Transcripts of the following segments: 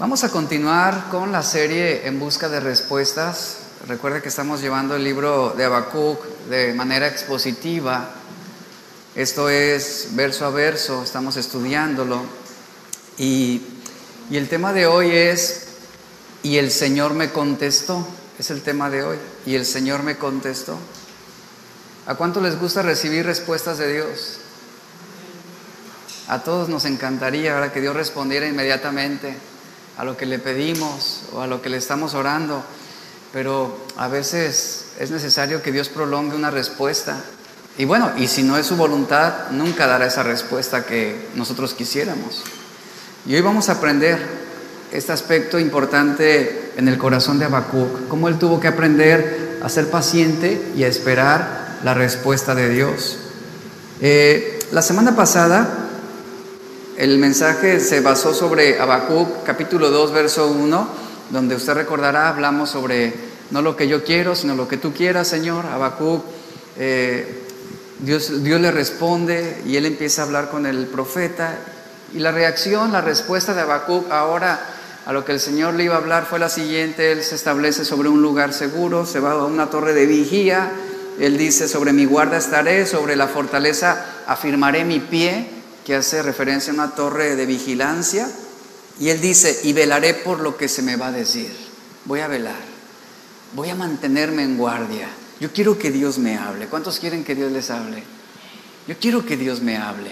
Vamos a continuar con la serie En Busca de Respuestas. Recuerda que estamos llevando el libro de Habacuc de manera expositiva. Esto es verso a verso, estamos estudiándolo. Y, y el tema de hoy es, y el Señor me contestó, es el tema de hoy, y el Señor me contestó. ¿A cuánto les gusta recibir respuestas de Dios? A todos nos encantaría ahora que Dios respondiera inmediatamente a lo que le pedimos o a lo que le estamos orando, pero a veces es necesario que Dios prolongue una respuesta. Y bueno, y si no es su voluntad, nunca dará esa respuesta que nosotros quisiéramos. Y hoy vamos a aprender este aspecto importante en el corazón de Habacuc, cómo él tuvo que aprender a ser paciente y a esperar la respuesta de Dios. Eh, la semana pasada el mensaje se basó sobre Habacuc capítulo 2 verso 1, donde usted recordará hablamos sobre no lo que yo quiero, sino lo que tú quieras, Señor. Habacuc, eh, Dios, Dios le responde y él empieza a hablar con el profeta. Y la reacción, la respuesta de Habacuc ahora a lo que el Señor le iba a hablar fue la siguiente. Él se establece sobre un lugar seguro, se va a una torre de vigía. Él dice, sobre mi guarda estaré, sobre la fortaleza afirmaré mi pie que hace referencia a una torre de vigilancia. Y él dice, y velaré por lo que se me va a decir. Voy a velar. Voy a mantenerme en guardia. Yo quiero que Dios me hable. ¿Cuántos quieren que Dios les hable? Yo quiero que Dios me hable.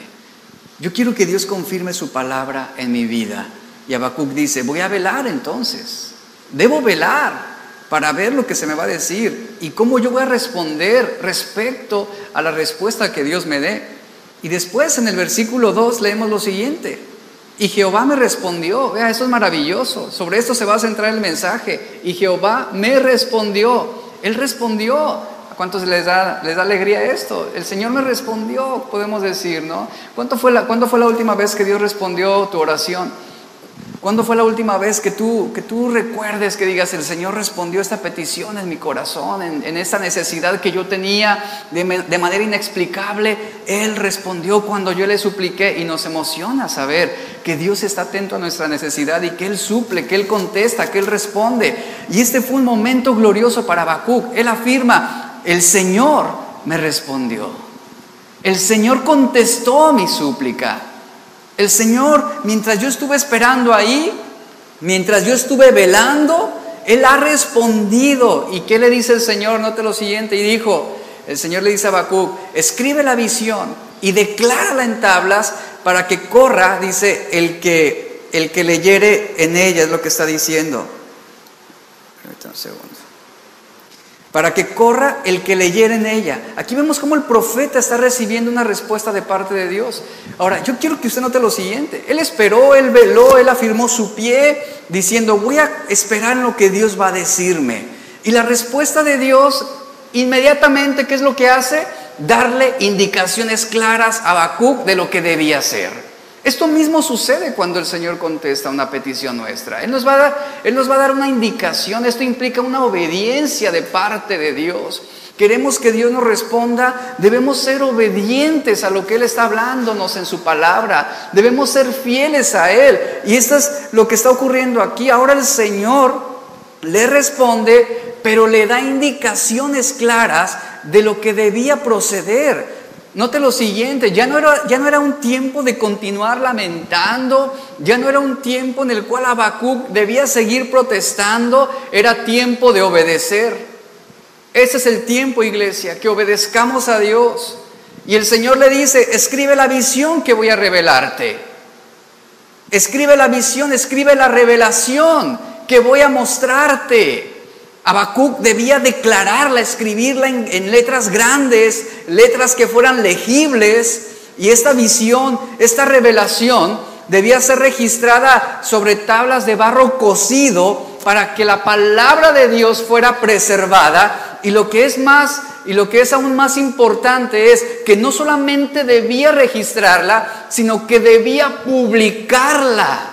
Yo quiero que Dios confirme su palabra en mi vida. Y Habacuc dice, voy a velar entonces. Debo velar para ver lo que se me va a decir y cómo yo voy a responder respecto a la respuesta que Dios me dé. Y después en el versículo 2 leemos lo siguiente. Y Jehová me respondió, vea, eso es maravilloso, sobre esto se va a centrar el mensaje. Y Jehová me respondió, Él respondió. ¿A cuántos les da, les da alegría esto? El Señor me respondió, podemos decir, ¿no? ¿Cuánto fue la, ¿Cuándo fue la última vez que Dios respondió tu oración? ¿Cuándo fue la última vez que tú, que tú recuerdes que digas, el Señor respondió esta petición en mi corazón, en, en esta necesidad que yo tenía de, de, manera inexplicable? Él respondió cuando yo le supliqué y nos emociona saber que Dios está atento a nuestra necesidad y que Él suple, que Él contesta, que Él responde. Y este fue un momento glorioso para Habacuc. Él afirma, el Señor me respondió. El Señor contestó mi súplica. El Señor, mientras yo estuve esperando ahí, mientras yo estuve velando, Él ha respondido. ¿Y qué le dice el Señor? Note lo siguiente. Y dijo, el Señor le dice a Habacuc, escribe la visión y declárala en tablas para que corra, dice, el que, el que leyere en ella, es lo que está diciendo. Un segundo para que corra el que leyera en ella. Aquí vemos cómo el profeta está recibiendo una respuesta de parte de Dios. Ahora, yo quiero que usted note lo siguiente. Él esperó, él veló, él afirmó su pie, diciendo, voy a esperar en lo que Dios va a decirme. Y la respuesta de Dios, inmediatamente, ¿qué es lo que hace? Darle indicaciones claras a Habacuc de lo que debía hacer. Esto mismo sucede cuando el Señor contesta una petición nuestra. Él nos, va a dar, Él nos va a dar una indicación. Esto implica una obediencia de parte de Dios. Queremos que Dios nos responda, debemos ser obedientes a lo que Él está hablándonos en su palabra, debemos ser fieles a Él. Y esto es lo que está ocurriendo aquí. Ahora el Señor le responde, pero le da indicaciones claras de lo que debía proceder. Note lo siguiente, ya no, era, ya no era un tiempo de continuar lamentando, ya no era un tiempo en el cual Habacuc debía seguir protestando, era tiempo de obedecer. Ese es el tiempo, iglesia, que obedezcamos a Dios. Y el Señor le dice, escribe la visión que voy a revelarte. Escribe la visión, escribe la revelación que voy a mostrarte. Habacuc debía declararla, escribirla en, letras grandes, letras que fueran legibles, y esta visión, esta revelación debía ser registrada sobre tablas de barro cocido para que la palabra de Dios fuera preservada y lo que es más y lo que es aún más importante es que no solamente debía registrarla, sino que debía publicarla.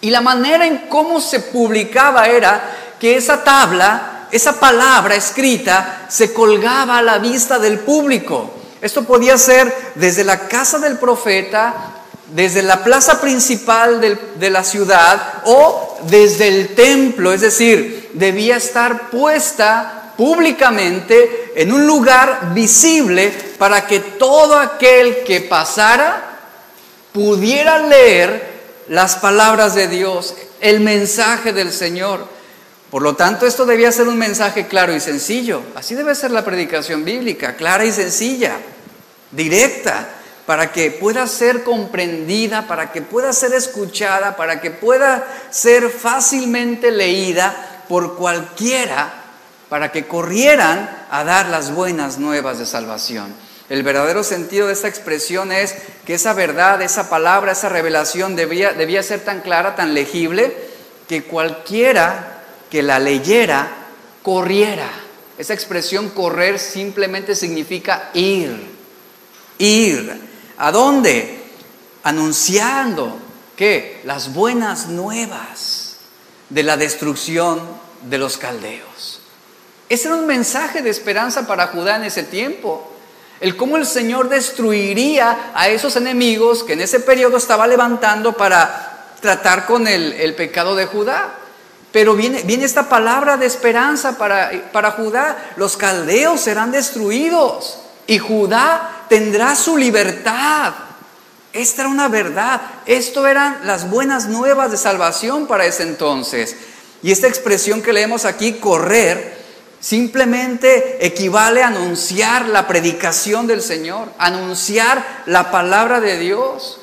Y la manera en cómo se publicaba era que esa tabla, esa palabra escrita, se colgaba a la vista del público. Esto podía ser desde la casa del profeta desde la plaza principal de la ciudad o desde el templo, es decir, debía estar puesta públicamente en un lugar visible para que todo aquel que pasara pudiera leer las palabras de Dios, el mensaje del Señor. Por lo tanto, esto debía ser un mensaje claro y sencillo. Así debe ser la predicación bíblica, clara y sencilla, directa, para que pueda ser comprendida, para que pueda ser escuchada, para que pueda ser fácilmente leída por cualquiera, para que corrieran a dar las buenas nuevas de salvación. El verdadero sentido de esta expresión es que esa verdad, esa palabra, esa revelación debía, debía ser tan clara, tan legible, que cualquiera que la leyera corriera. Esa expresión correr simplemente significa ir, ir. ¿A dónde? Anunciando que las buenas nuevas de la destrucción de los caldeos. Ese era un mensaje de esperanza para Judá en ese tiempo. El cómo el Señor destruiría a esos enemigos que en ese periodo estaba levantando para tratar con el, pecado de Judá. Pero viene, viene, esta palabra de esperanza para, para Judá. Los caldeos serán destruidos y Judá tendrá su libertad. Esta era una verdad. Esto eran las buenas nuevas de salvación para ese entonces. Y esta expresión que leemos aquí, correr, Simplemente equivale a anunciar la predicación del Señor, anunciar la palabra de Dios.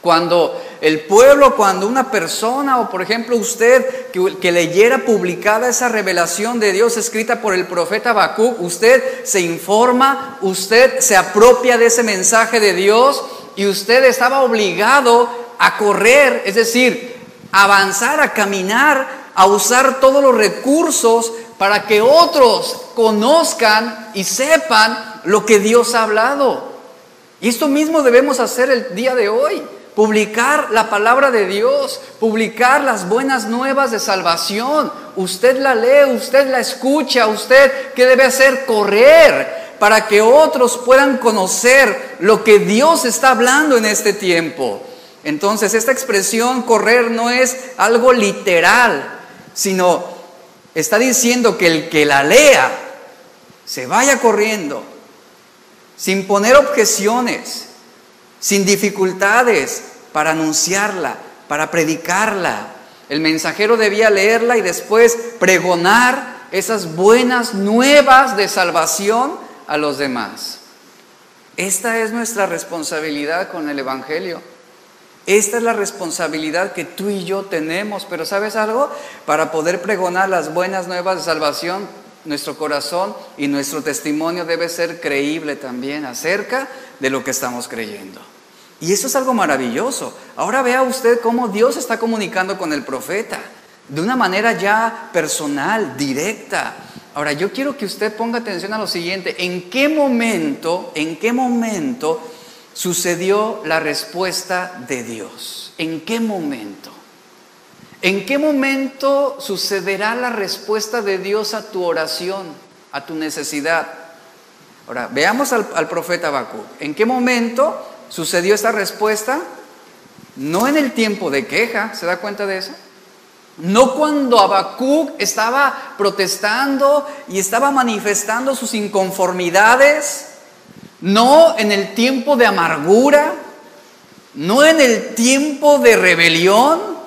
Cuando el pueblo, cuando una persona o por ejemplo usted que, leyera publicada esa revelación de Dios escrita por el profeta Habacuc, usted se informa, usted se apropia de ese mensaje de Dios y usted estaba obligado a correr, es decir, avanzar, a caminar, a usar todos los recursos para que otros conozcan y sepan lo que Dios ha hablado. Y esto mismo debemos hacer el día de hoy. Publicar la palabra de Dios, publicar las buenas nuevas de salvación. Usted la lee, usted la escucha, usted qué debe hacer? Correr para que otros puedan conocer lo que Dios está hablando en este tiempo. Entonces, esta expresión correr no es algo literal, sino está diciendo que el que la lea se vaya corriendo, sin poner objeciones, sin dificultades para anunciarla, para predicarla. El mensajero debía leerla y después pregonar esas buenas nuevas de salvación a los demás. Esta es nuestra responsabilidad con el Evangelio. Esta es la responsabilidad que tú y yo tenemos, pero ¿sabes algo? Para poder pregonar las buenas nuevas de salvación, nuestro corazón y nuestro testimonio debe ser creíble también acerca de lo que estamos creyendo. Y eso es algo maravilloso. Ahora vea usted cómo Dios está comunicando con el profeta de una manera ya personal, directa. Ahora yo quiero que usted ponga atención a lo siguiente, ¿en qué momento, en qué momento sucedió la respuesta de Dios? ¿En qué momento? ¿En qué momento sucederá la respuesta de Dios a tu oración, a tu necesidad? Ahora, veamos al, profeta Habacuc. ¿En qué momento sucedió esta respuesta? No en el tiempo de queja, ¿se da cuenta de eso? No cuando Habacuc estaba protestando y estaba manifestando sus inconformidades, no en el tiempo de amargura, no en el tiempo de rebelión.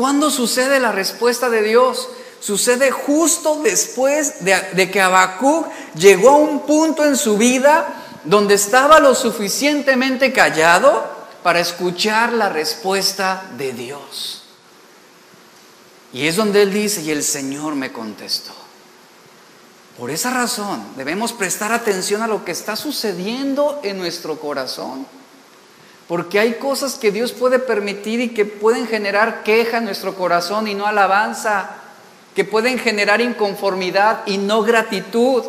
¿Cuándo sucede la respuesta de Dios? Sucede justo después de, que Habacuc llegó a un punto en su vida donde estaba lo suficientemente callado para escuchar la respuesta de Dios. Y es donde él dice, y el Señor me contestó. Por esa razón debemos prestar atención a lo que está sucediendo en nuestro corazón. Porque hay cosas que Dios puede permitir y que pueden generar queja en nuestro corazón y no alabanza, que pueden generar inconformidad y no gratitud.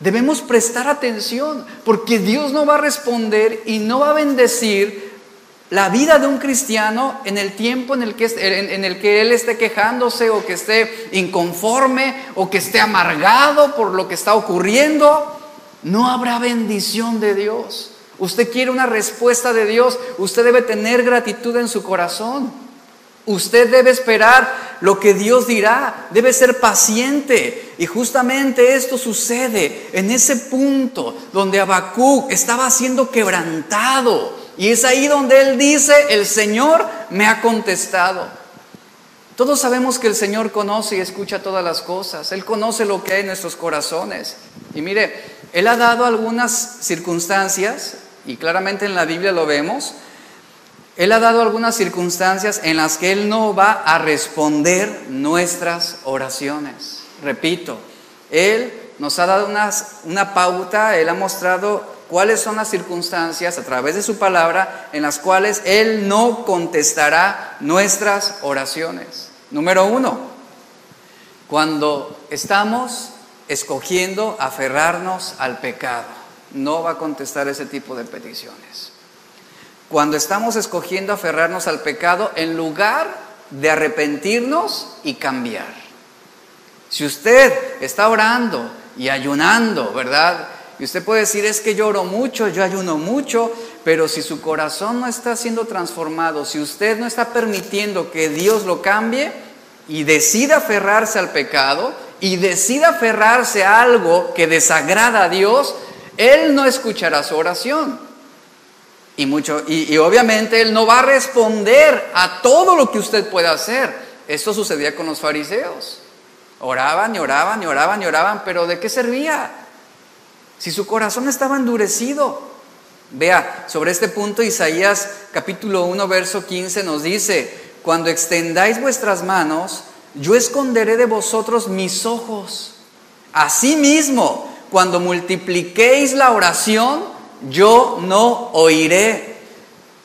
Debemos prestar atención porque Dios no va a responder y no va a bendecir la vida de un cristiano en el tiempo en el, que, él esté quejándose o que esté inconforme o que esté amargado por lo que está ocurriendo, no habrá bendición de Dios. Usted quiere una respuesta de Dios, usted debe tener gratitud en su corazón. Usted debe esperar lo que Dios dirá, debe ser paciente. Y justamente esto sucede en ese punto donde Habacuc estaba siendo quebrantado. Y es ahí donde él dice, el Señor me ha contestado. Todos sabemos que el Señor conoce y escucha todas las cosas. Él conoce lo que hay en nuestros corazones. Y mire, Él ha dado algunas circunstancias, y claramente en la Biblia lo vemos, él ha dado algunas circunstancias en las que Él no va a responder nuestras oraciones. Repito, Él nos ha dado una pauta, Él ha mostrado cuáles son las circunstancias a través de su palabra en las cuales Él no contestará nuestras oraciones. Número uno, cuando estamos escogiendo aferrarnos al pecado, no va a contestar ese tipo de peticiones cuando estamos escogiendo aferrarnos al pecado en lugar de arrepentirnos y cambiar. Si usted está orando y ayunando, ¿verdad? Y usted puede decir, es que yo oro mucho, yo ayuno mucho, pero si su corazón no está siendo transformado, si usted no está permitiendo que Dios lo cambie y decida aferrarse al pecado y decida aferrarse a algo que desagrada a Dios, Él no escuchará su oración. Y, mucho, y, obviamente Él no va a responder a todo lo que usted pueda hacer. Esto sucedía con los fariseos. Oraban y oraban y oraban y oraban, pero ¿de qué servía? Si su corazón estaba endurecido. Vea, sobre este punto Isaías capítulo 1, verso 15 nos dice, cuando extendáis vuestras manos, yo esconderé de vosotros mis ojos. Asimismo, cuando multipliquéis la oración, yo no oiré.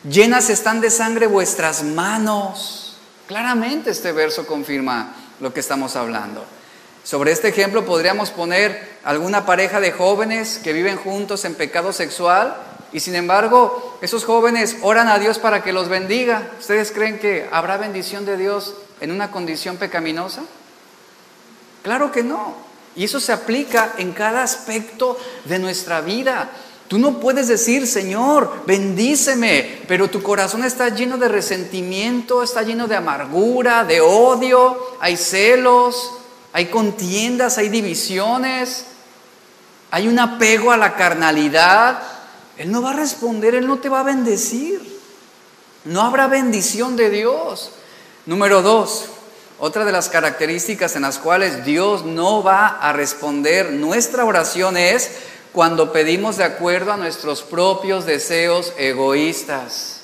Llenas están de sangre vuestras manos. Claramente este verso confirma lo que estamos hablando. Sobre este ejemplo podríamos poner alguna pareja de jóvenes que viven juntos en pecado sexual y sin embargo esos jóvenes oran a Dios para que los bendiga. ¿Ustedes creen que habrá bendición de Dios en una condición pecaminosa? Claro que no. Y eso se aplica en cada aspecto de nuestra vida. Tú no puedes decir, Señor, bendíceme, pero tu corazón está lleno de resentimiento, está lleno de amargura, de odio, hay celos, hay contiendas, hay divisiones, hay un apego a la carnalidad. Él no va a responder, Él no te va a bendecir. No habrá bendición de Dios. Número dos, otra de las características en las cuales Dios no va a responder nuestra oración es cuando pedimos de acuerdo a nuestros propios deseos egoístas.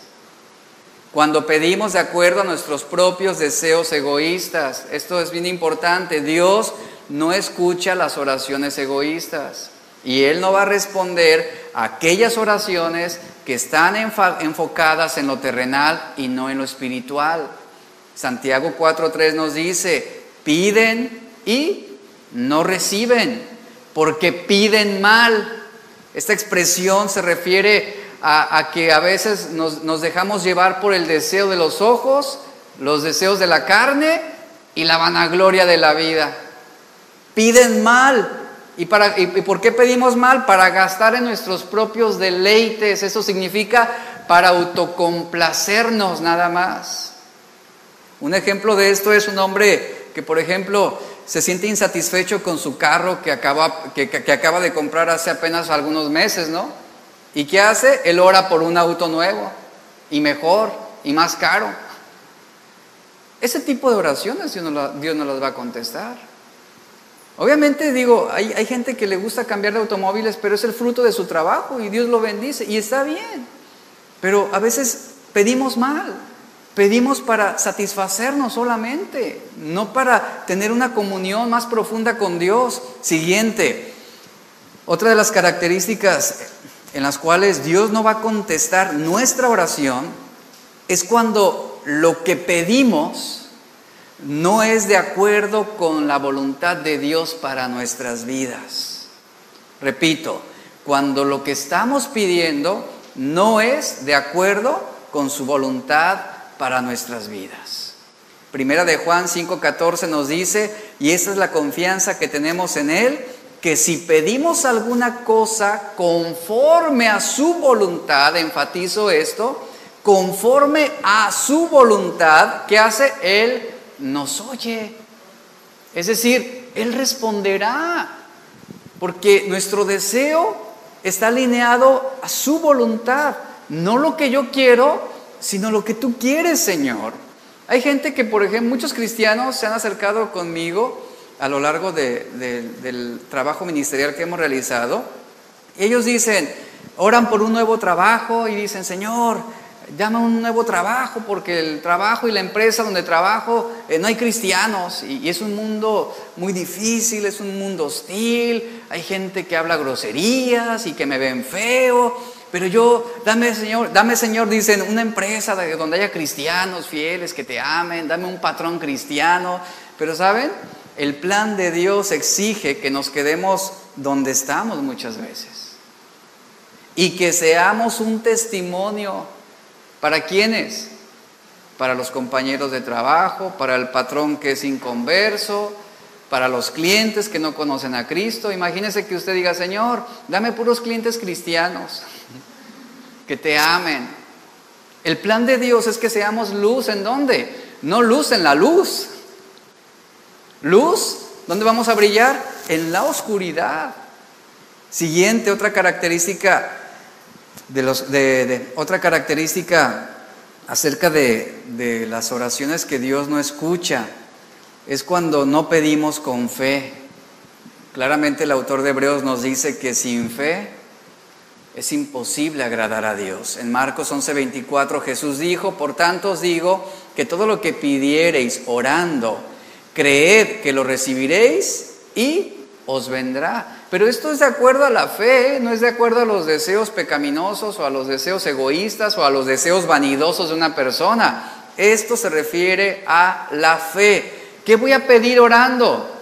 Cuando pedimos de acuerdo a nuestros propios deseos egoístas. Esto es bien importante. Dios no escucha las oraciones egoístas. Y Él no va a responder a aquellas oraciones que están enfocadas en lo terrenal y no en lo espiritual. Santiago 4.3 nos dice, piden y no reciben porque piden mal. Esta expresión se refiere a, que a veces nos, dejamos llevar por el deseo de los ojos, los deseos de la carne y la vanagloria de la vida. Piden mal. ¿Y, para, ¿Y por qué pedimos mal? Para gastar en nuestros propios deleites. Eso significa para autocomplacernos nada más. Un ejemplo de esto es un hombre que, por ejemplo, se siente insatisfecho con su carro que acaba, que, acaba de comprar hace apenas algunos meses, ¿no? ¿Y qué hace? Él ora por un auto nuevo y mejor y más caro. Ese tipo de oraciones Dios no, las va a contestar. Obviamente digo, hay, hay, gente que le gusta cambiar de automóviles, pero es el fruto de su trabajo y Dios lo bendice y está bien. Pero a veces pedimos mal. Pedimos para satisfacernos solamente, no para tener una comunión más profunda con Dios. Siguiente, otra de las características en las cuales Dios no va a contestar nuestra oración es cuando lo que pedimos no es de acuerdo con la voluntad de Dios para nuestras vidas. Repito, cuando lo que estamos pidiendo no es de acuerdo con su voluntad para nuestras vidas. Primera de Juan 5:14 nos dice, y esa es la confianza que tenemos en Él, que si pedimos alguna cosa conforme a su voluntad, enfatizo esto, conforme a su voluntad, ¿qué hace? Él nos oye. Es decir, Él responderá, porque nuestro deseo está alineado a su voluntad, no lo que yo quiero, sino lo que tú quieres, Señor. Hay gente que, por ejemplo, muchos cristianos se han acercado conmigo a lo largo del trabajo ministerial que hemos realizado. ellos dicen, oran por un nuevo trabajo y dicen, Señor, dame un nuevo trabajo porque el trabajo y la empresa donde trabajo eh, no hay cristianos y, y, es un mundo muy difícil, es un mundo hostil, hay gente que habla groserías y que me ven feo pero yo, dame Señor, dame Señor, dicen, una empresa donde haya cristianos fieles que te amen, dame un patrón cristiano. Pero ¿saben? El plan de Dios exige que nos quedemos donde estamos muchas veces. Y que seamos un testimonio. ¿Para quiénes? Para los compañeros de trabajo, para el patrón que es inconverso, para los clientes que no conocen a Cristo. Imagínese que usted diga, Señor, dame puros clientes cristianos que te amen. El plan de Dios es que seamos luz en dónde? No luz en la luz. Luz, ¿dónde vamos a brillar? En la oscuridad. Siguiente, otra característica de los de, otra característica acerca de, de las oraciones que Dios no escucha es cuando no pedimos con fe. Claramente el autor de Hebreos nos dice que sin fe es imposible agradar a Dios. En Marcos 11:24 Jesús dijo, por tanto os digo que todo lo que pidiereis orando, creed que lo recibiréis y os vendrá. Pero esto es de acuerdo a la fe, no es de acuerdo a los deseos pecaminosos o a los deseos egoístas o a los deseos vanidosos de una persona. Esto se refiere a la fe. ¿Qué voy a pedir orando?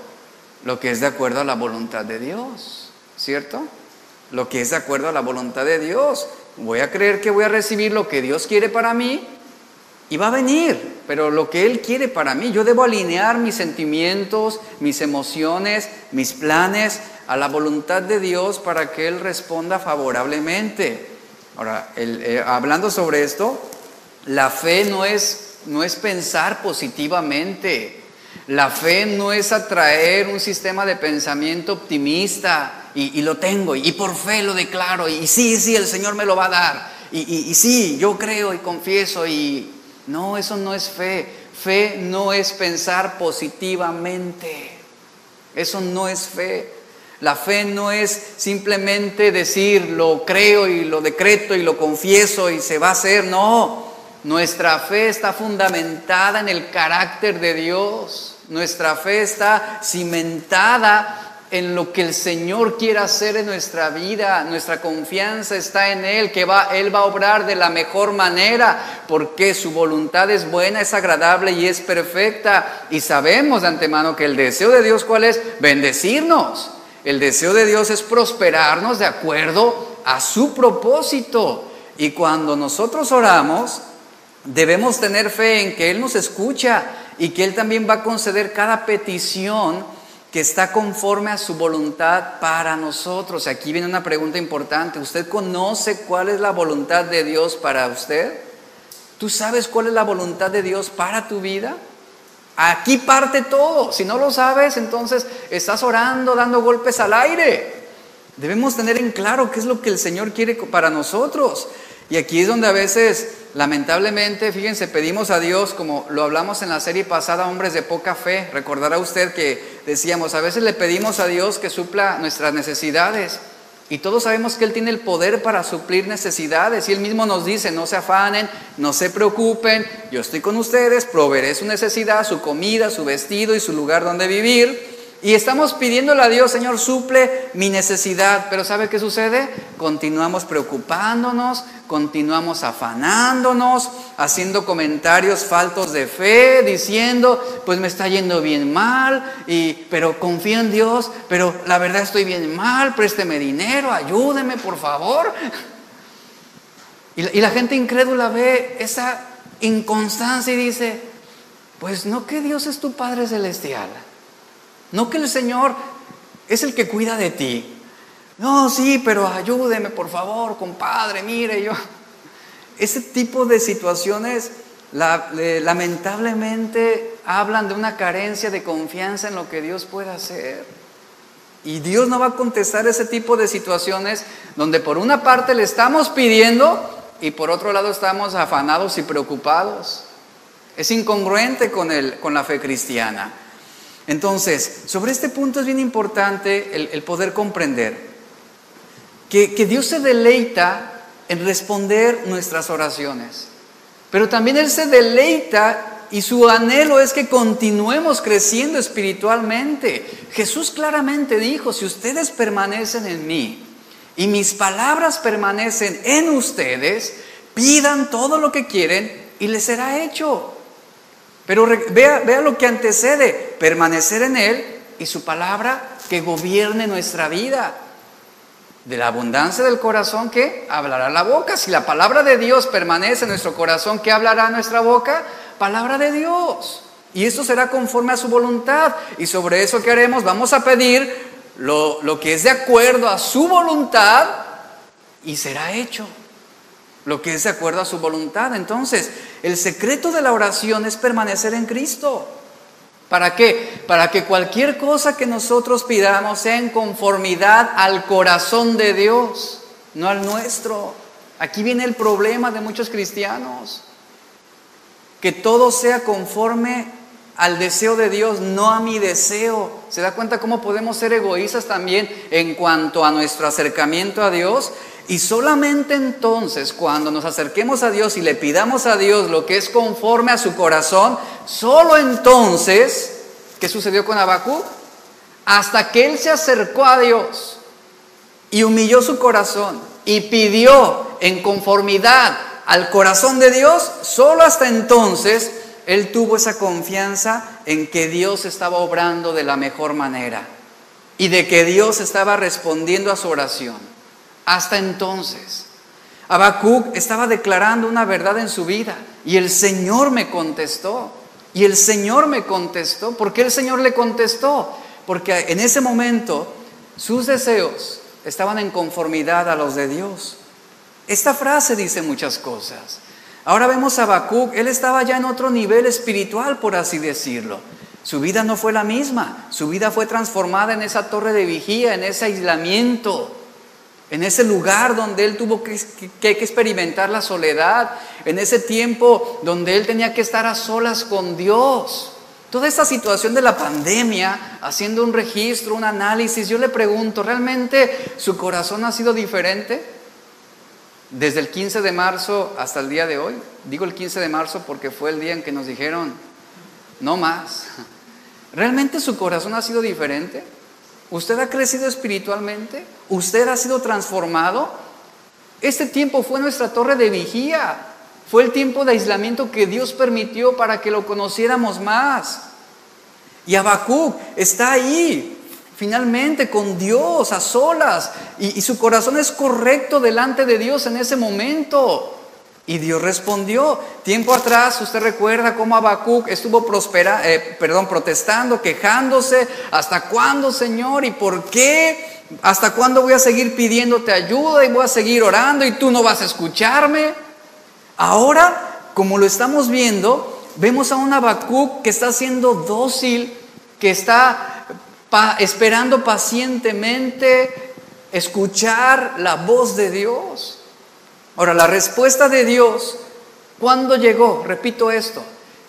Lo que es de acuerdo a la voluntad de Dios, ¿cierto? Lo que es de acuerdo a la voluntad de Dios. Voy a creer que voy a recibir lo que Dios quiere para mí y va a venir, pero lo que Él quiere para mí, yo debo alinear mis sentimientos, mis emociones, mis planes a la voluntad de Dios para que Él responda favorablemente. Ahora, eh, hablando sobre esto, la fe no es, no es pensar positivamente. La fe no es atraer un sistema de pensamiento optimista y, lo tengo y, por fe lo declaro y, sí, sí, el Señor me lo va a dar y, sí, yo creo y confieso y no, eso no es fe. Fe no es pensar positivamente. Eso no es fe. La fe no es simplemente decir lo creo y lo decreto y lo confieso y se va a hacer. No, nuestra fe está fundamentada en el carácter de Dios. Nuestra fe está cimentada en lo que el Señor quiere hacer en nuestra vida. Nuestra confianza está en Él, que va, Él va a obrar de la mejor manera, porque su voluntad es buena, es agradable y es perfecta. Y sabemos de antemano que el deseo de Dios, ¿cuál es? Bendecirnos. El deseo de Dios es prosperarnos de acuerdo a su propósito. Y cuando nosotros oramos, debemos tener fe en que Él nos escucha y que Él también va a conceder cada petición que está conforme a su voluntad para nosotros. Aquí viene una pregunta importante. ¿Usted conoce cuál es la voluntad de Dios para usted? ¿Tú sabes cuál es la voluntad de Dios para tu vida? Aquí parte todo. Si no lo sabes, entonces estás orando, dando golpes al aire. Debemos tener en claro qué es lo que el Señor quiere para nosotros. Y aquí es donde a veces Lamentablemente, fíjense, pedimos a Dios, como lo hablamos en la serie pasada, hombres de poca fe. Recordará usted que decíamos, a veces le pedimos a Dios que supla nuestras necesidades. Y todos sabemos que Él tiene el poder para suplir necesidades. Y Él mismo nos dice, no se afanen, no se preocupen, yo estoy con ustedes, proveeré su necesidad, su comida, su vestido y su lugar donde vivir. Y estamos pidiéndole a Dios, Señor, suple mi necesidad. Pero ¿sabe qué sucede? Continuamos preocupándonos, continuamos afanándonos, haciendo comentarios faltos de fe, diciendo, pues me está yendo bien mal, y, pero confío en Dios, pero la verdad estoy bien mal, présteme dinero, ayúdeme, por favor. Y, y la gente incrédula ve esa inconstancia y dice, pues no que Dios es tu Padre Celestial. No que el Señor es el que cuida de ti. No, sí, pero ayúdeme, por favor, compadre, mire, yo. Ese tipo de situaciones lamentablemente hablan de una carencia de confianza en lo que Dios puede hacer. Y Dios no va a contestar ese tipo de situaciones donde por una parte le estamos pidiendo y por otro lado estamos afanados y preocupados. Es incongruente con, el, con la fe cristiana. Entonces, sobre este punto es bien importante el, poder comprender que, que Dios se deleita en responder nuestras oraciones, pero también Él se deleita y su anhelo es que continuemos creciendo espiritualmente. Jesús claramente dijo, si ustedes permanecen en mí y mis palabras permanecen en ustedes, pidan todo lo que quieren y les será hecho. Pero vea, vea lo que antecede, permanecer en Él y su palabra que gobierne nuestra vida. De la abundancia del corazón que hablará la boca. Si la palabra de Dios permanece en nuestro corazón, ¿qué hablará nuestra boca? palabra de Dios. Y eso será conforme a su voluntad. Y sobre eso que haremos, vamos a pedir lo, lo que es de acuerdo a su voluntad y será hecho. Lo que es de acuerdo a su voluntad. Entonces, el secreto de la oración es permanecer en Cristo. ¿Para qué? Para que cualquier cosa que nosotros pidamos sea en conformidad al corazón de Dios, no al nuestro. Aquí viene el problema de muchos cristianos que todo sea conforme al deseo de Dios, no a mi deseo. ¿Se da cuenta cómo podemos ser egoístas también en cuanto a nuestro acercamiento a Dios? Y solamente entonces, cuando nos acerquemos a Dios y le pidamos a Dios lo que es conforme a su corazón, solo entonces, ¿qué sucedió con Abacú? Hasta que él se acercó a Dios y humilló su corazón y pidió en conformidad al corazón de Dios, solo hasta entonces él tuvo esa confianza en que Dios estaba obrando de la mejor manera y de que Dios estaba respondiendo a su oración. Hasta entonces, Habacuc estaba declarando una verdad en su vida y el Señor me contestó. Y el Señor me contestó. ¿Por qué el Señor le contestó? Porque en ese momento sus deseos estaban en conformidad a los de Dios. Esta frase dice muchas cosas. Ahora vemos a Habacuc, él estaba ya en otro nivel espiritual, por así decirlo. Su vida no fue la misma, su vida fue transformada en esa torre de vigía, en ese aislamiento, en ese lugar donde él tuvo que, que, experimentar la soledad, en ese tiempo donde él tenía que estar a solas con Dios. Toda esta situación de la pandemia, haciendo un registro, un análisis, yo le pregunto, ¿realmente su corazón ha sido diferente? Desde el 15 de marzo hasta el día de hoy, digo el 15 de marzo porque fue el día en que nos dijeron, no más. ¿Realmente su corazón ha sido diferente? ¿Usted ha crecido espiritualmente? ¿Usted ha sido transformado? Este tiempo fue nuestra torre de vigía. Fue el tiempo de aislamiento que Dios permitió para que lo conociéramos más. Y Habacuc está ahí, finalmente con Dios a solas y, su corazón es correcto delante de Dios en ese momento. Y Dios respondió. Tiempo atrás, usted recuerda cómo Habacuc estuvo prospera, eh, perdón, protestando, quejándose. ¿Hasta cuándo, Señor? ¿Y por qué? ¿Hasta cuándo voy a seguir pidiéndote ayuda y voy a seguir orando y tú no vas a escucharme? Ahora, como lo estamos viendo, vemos a un Habacuc que está siendo dócil, que está esperando pacientemente escuchar la voz de Dios. Ahora, la respuesta de Dios, ¿cuándo llegó? Repito esto.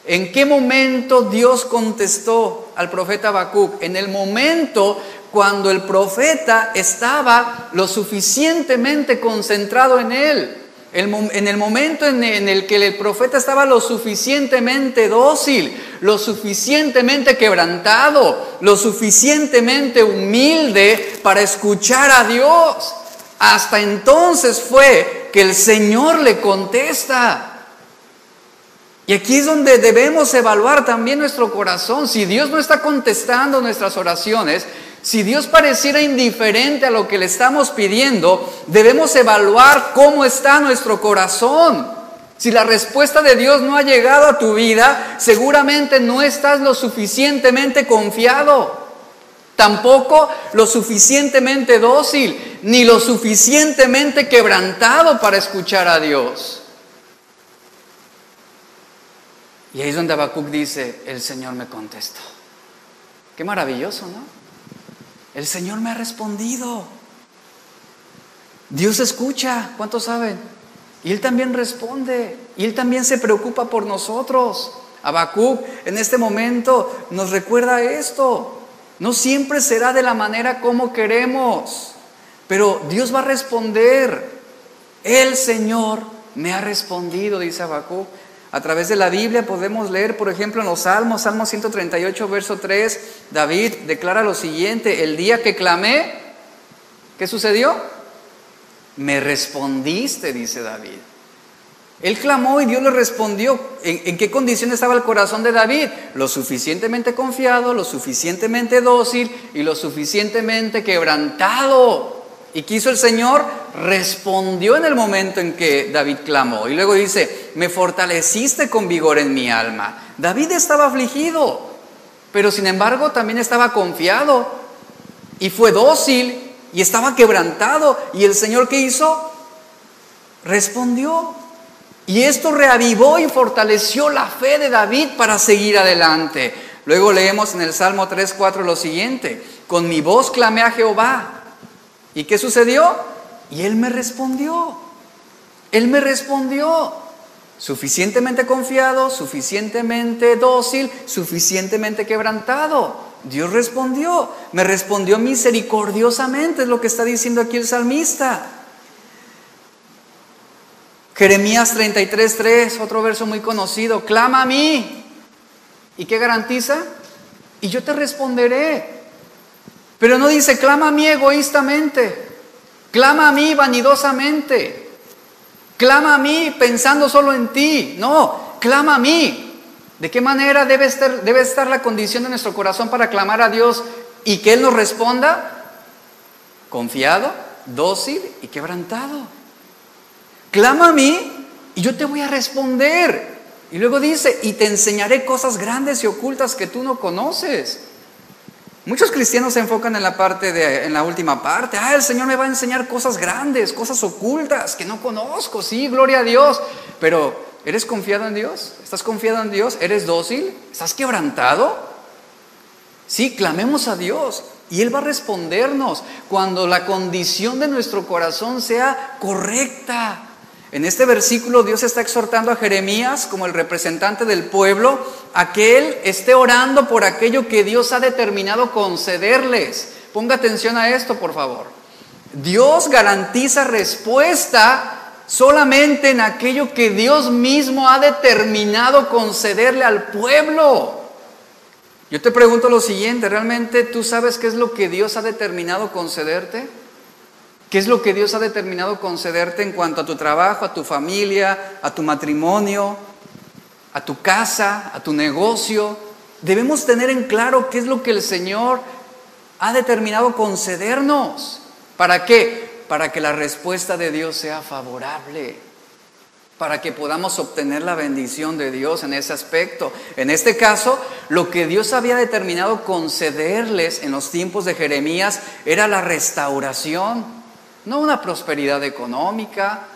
¿En qué momento Dios contestó al profeta Habacuc? En el momento cuando el profeta estaba lo suficientemente concentrado en él en el momento en el que el profeta estaba lo suficientemente dócil, lo suficientemente quebrantado, lo suficientemente humilde para escuchar a Dios, hasta entonces fue que el Señor le contesta. Y aquí es donde debemos evaluar también nuestro corazón. Si Dios no está contestando nuestras oraciones, si Dios pareciera indiferente a lo que le estamos pidiendo, debemos evaluar cómo está nuestro corazón. Si la respuesta de Dios no ha llegado a tu vida, seguramente no estás lo suficientemente confiado. Tampoco lo suficientemente dócil, ni lo suficientemente quebrantado para escuchar a Dios. Y ahí es donde Habacuc dice, el Señor me contestó. Qué maravilloso, ¿no? El Señor me ha respondido. Dios escucha, ¿cuántos saben? Y Él también responde, y Él también se preocupa por nosotros. Habacuc en este momento nos recuerda esto. No siempre será de la manera como queremos, pero Dios va a responder. El Señor me ha respondido, dice Habacuc. A través de la Biblia podemos leer, por ejemplo, en los Salmos, Salmo 138, verso 3, David declara lo siguiente, el día que clamé, ¿qué sucedió? Me respondiste, dice David. Él clamó y Dios le respondió. ¿En, qué condición estaba el corazón de David? Lo suficientemente confiado, lo suficientemente dócil y lo suficientemente quebrantado. ¿Y quiso el Señor? Respondió en el momento en que David clamó. Y luego dice, me fortaleciste con vigor en mi alma. David estaba afligido, pero sin embargo también estaba confiado y fue dócil y estaba quebrantado. ¿Y el Señor qué hizo? Respondió. Y esto reavivó y fortaleció la fe de David para seguir adelante. Luego leemos en el Salmo 3.4 lo siguiente, con mi voz clamé a Jehová. ¿Y qué sucedió? Y él me respondió. Él me respondió. Suficientemente confiado, suficientemente dócil, suficientemente quebrantado. Dios respondió. Me respondió misericordiosamente, es lo que está diciendo aquí el salmista. Jeremías 33.3, otro verso muy conocido, clama a mí. ¿Y qué garantiza? Y yo te responderé. Pero no dice, clama a mí egoístamente, clama a mí vanidosamente, clama a mí pensando solo en ti. No, clama a mí. ¿De qué manera debe estar, debe estar la condición de nuestro corazón para clamar a Dios y que Él nos responda? Confiado, dócil y quebrantado. Clama a mí y yo te voy a responder. Y luego dice, y te enseñaré cosas grandes y ocultas que tú no conoces. Muchos cristianos se enfocan en la parte de, en la última parte. Ah, el Señor me va a enseñar cosas grandes, cosas ocultas que no conozco. Sí, gloria a Dios. Pero, ¿eres confiado en Dios? ¿Estás confiado en Dios? ¿Eres dócil? ¿Estás quebrantado? Sí, clamemos a Dios y Él va a respondernos cuando la condición de nuestro corazón sea correcta. En este versículo Dios está exhortando a Jeremías como el representante del pueblo a que él esté orando por aquello que Dios ha determinado concederles. Ponga atención a esto, por favor. Dios garantiza respuesta solamente en aquello que Dios mismo ha determinado concederle al pueblo. Yo te pregunto lo siguiente, ¿realmente tú sabes qué es lo que Dios ha determinado concederte? ¿Qué es lo que Dios ha determinado concederte en cuanto a tu trabajo, a tu familia, a tu matrimonio, a tu casa, a tu negocio? Debemos tener en claro qué es lo que el Señor ha determinado concedernos. ¿Para qué? Para que la respuesta de Dios sea favorable, para que podamos obtener la bendición de Dios en ese aspecto. En este caso, lo que Dios había determinado concederles en los tiempos de Jeremías era la restauración no una prosperidad económica,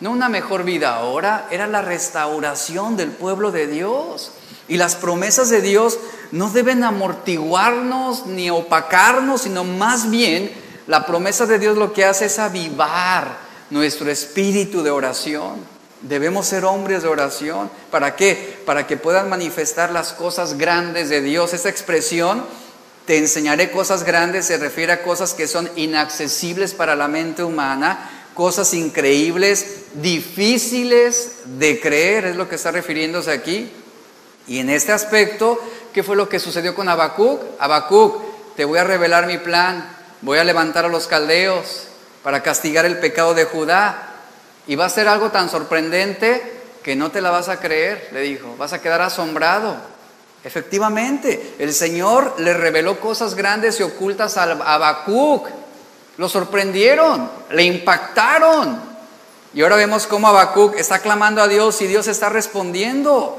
no una mejor vida ahora, era la restauración del pueblo de Dios. Y las promesas de Dios no deben amortiguarnos ni opacarnos, sino más bien la promesa de Dios lo que hace es avivar nuestro espíritu de oración. Debemos ser hombres de oración. ¿Para qué? Para que puedan manifestar las cosas grandes de Dios. Esa expresión te enseñaré cosas grandes se refiere a cosas que son inaccesibles para la mente humana, cosas increíbles, difíciles de creer, es lo que está refiriéndose aquí. Y en este aspecto, ¿qué fue lo que sucedió con Habacuc? Habacuc, te voy a revelar mi plan, voy a levantar a los caldeos para castigar el pecado de Judá. Y va a ser algo tan sorprendente que no te la vas a creer, le dijo, vas a quedar asombrado. Efectivamente, el Señor le reveló cosas grandes y ocultas a Habacuc. Lo sorprendieron, le impactaron. Y ahora vemos cómo Habacuc está clamando a Dios y Dios está respondiendo.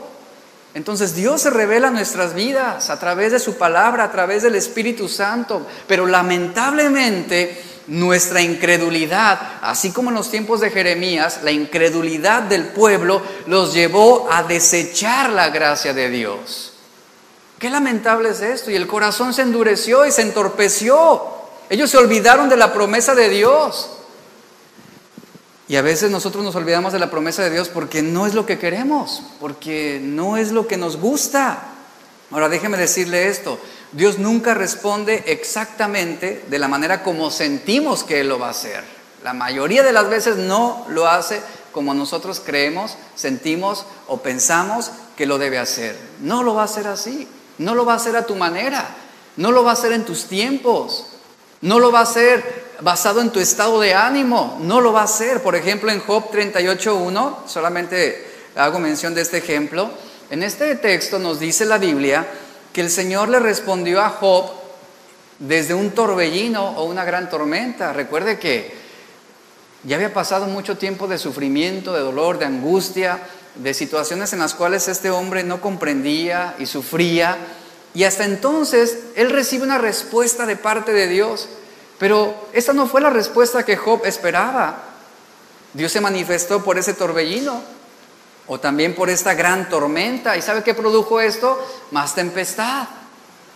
Entonces Dios se revela en nuestras vidas a través de su palabra, a través del Espíritu Santo, pero lamentablemente nuestra incredulidad, así como en los tiempos de Jeremías, la incredulidad del pueblo los llevó a desechar la gracia de Dios. Qué lamentable es esto. Y el corazón se endureció y se entorpeció. Ellos se olvidaron de la promesa de Dios. Y a veces nosotros nos olvidamos de la promesa de Dios porque no es lo que queremos, porque no es lo que nos gusta. Ahora déjeme decirle esto, Dios nunca responde exactamente de la manera como sentimos que Él lo va a hacer. La mayoría de las veces no lo hace como nosotros creemos, sentimos o pensamos que lo debe hacer. No lo va a hacer así, no lo va a hacer a tu manera, no lo va a hacer en tus tiempos, no lo va a hacer basado en tu estado de ánimo, no lo va a hacer. Por ejemplo, en Job 38.1, solamente hago mención de este ejemplo, en este texto nos dice la Biblia, que el Señor le respondió a Job desde un torbellino o una gran tormenta. Recuerde que ya había pasado mucho tiempo de sufrimiento, de dolor, de angustia, de situaciones en las cuales este hombre no comprendía y sufría. Y hasta entonces él recibe una respuesta de parte de Dios. Pero esta no fue la respuesta que Job esperaba. Dios se manifestó por ese torbellino o también por esta gran tormenta. ¿Y sabe qué produjo esto? Más tempestad,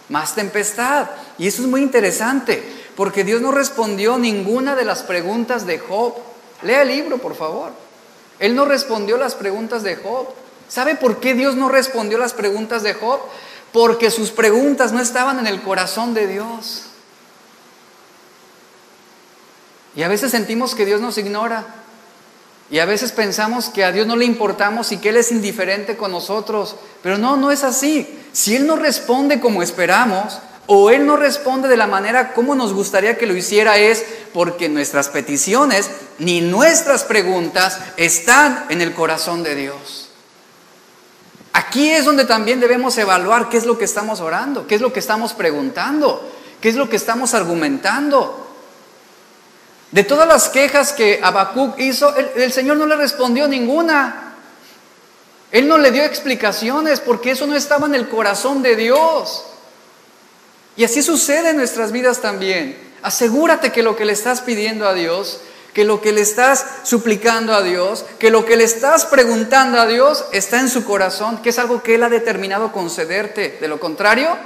más tempestad. Y eso es muy interesante, porque Dios no respondió ninguna de las preguntas de Job. Lea el libro, por favor. Él no respondió las preguntas de Job. ¿Sabe por qué Dios no respondió las preguntas de Job? Porque sus preguntas no estaban en el corazón de Dios. Y a veces sentimos que Dios nos ignora. Y a veces pensamos que a Dios no le importamos y que Él es indiferente con nosotros. Pero no, no es así. Si Él no responde como esperamos, o Él no responde de la manera como nos gustaría que lo hiciera, es porque nuestras peticiones ni nuestras preguntas están en el corazón de Dios. Aquí es donde también debemos evaluar qué es lo que estamos orando, qué es lo que estamos preguntando, qué es lo que estamos argumentando. De todas las quejas que Habacuc hizo, el, Señor no le respondió ninguna. Él no le dio explicaciones porque eso no estaba en el corazón de Dios. Y así sucede en nuestras vidas también. Asegúrate que lo que le estás pidiendo a Dios, que lo que le estás suplicando a Dios, que lo que le estás preguntando a Dios está en su corazón, que es algo que Él ha determinado concederte. De lo contrario,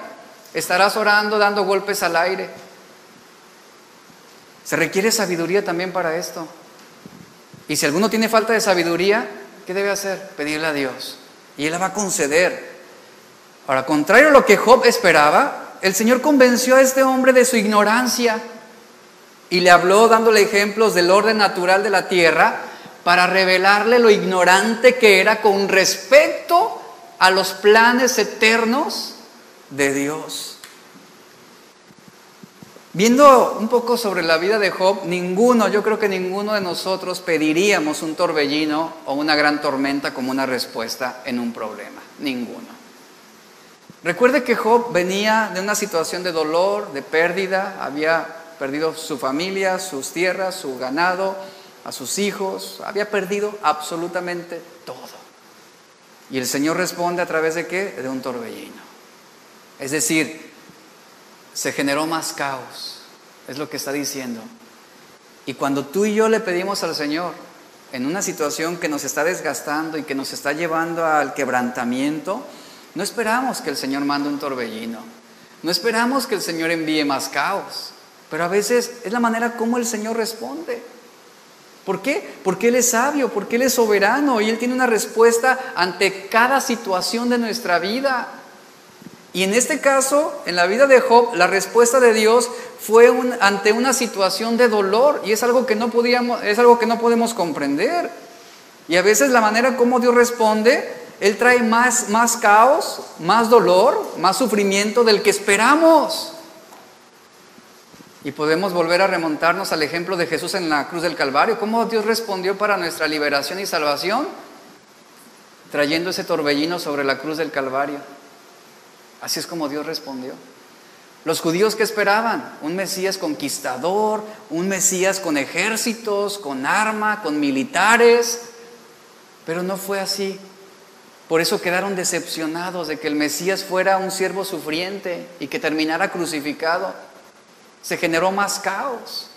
estarás orando dando golpes al aire. Se requiere sabiduría también para esto. Y si alguno tiene falta de sabiduría, ¿qué debe hacer? Pedirle a Dios. Y Él la va a conceder. Ahora, contrario a lo que Job esperaba, el Señor convenció a este hombre de su ignorancia y le habló dándole ejemplos del orden natural de la tierra para revelarle lo ignorante que era con respecto a los planes eternos de Dios. Viendo un poco sobre la vida de Job, ninguno, yo creo que ninguno de nosotros pediríamos un torbellino o una gran tormenta como una respuesta en un problema. Ninguno. Recuerde que Job venía de una situación de dolor, de pérdida, había perdido su familia, sus tierras, su ganado, a sus hijos, había perdido absolutamente todo. Y el Señor responde a través de qué? De un torbellino. Es decir, se generó más caos, es lo que está diciendo. Y cuando tú y yo le pedimos al Señor, en una situación que nos está desgastando y que nos está llevando al quebrantamiento, no esperamos que el Señor mande un torbellino, no esperamos que el Señor envíe más caos, pero a veces es la manera como el Señor responde. ¿Por qué? Porque Él es sabio, porque Él es soberano y Él tiene una respuesta ante cada situación de nuestra vida. Y en este caso, en la vida de Job, la respuesta de Dios fue ante una situación de dolor y es algo que no podíamos, es algo que no podemos comprender. Y a veces la manera como Dios responde, él trae más, más caos, más dolor, más sufrimiento del que esperamos. Y podemos volver a remontarnos al ejemplo de Jesús en la cruz del Calvario. ¿Cómo Dios respondió para nuestra liberación y salvación? Trayendo ese torbellino sobre la cruz del Calvario. Así es como Dios respondió. Los judíos que esperaban, un Mesías conquistador, un Mesías con ejércitos, con arma, con militares, pero no fue así, Por eso quedaron decepcionados de que el Mesías fuera un siervo sufriente y que terminara crucificado. Se generó más caos,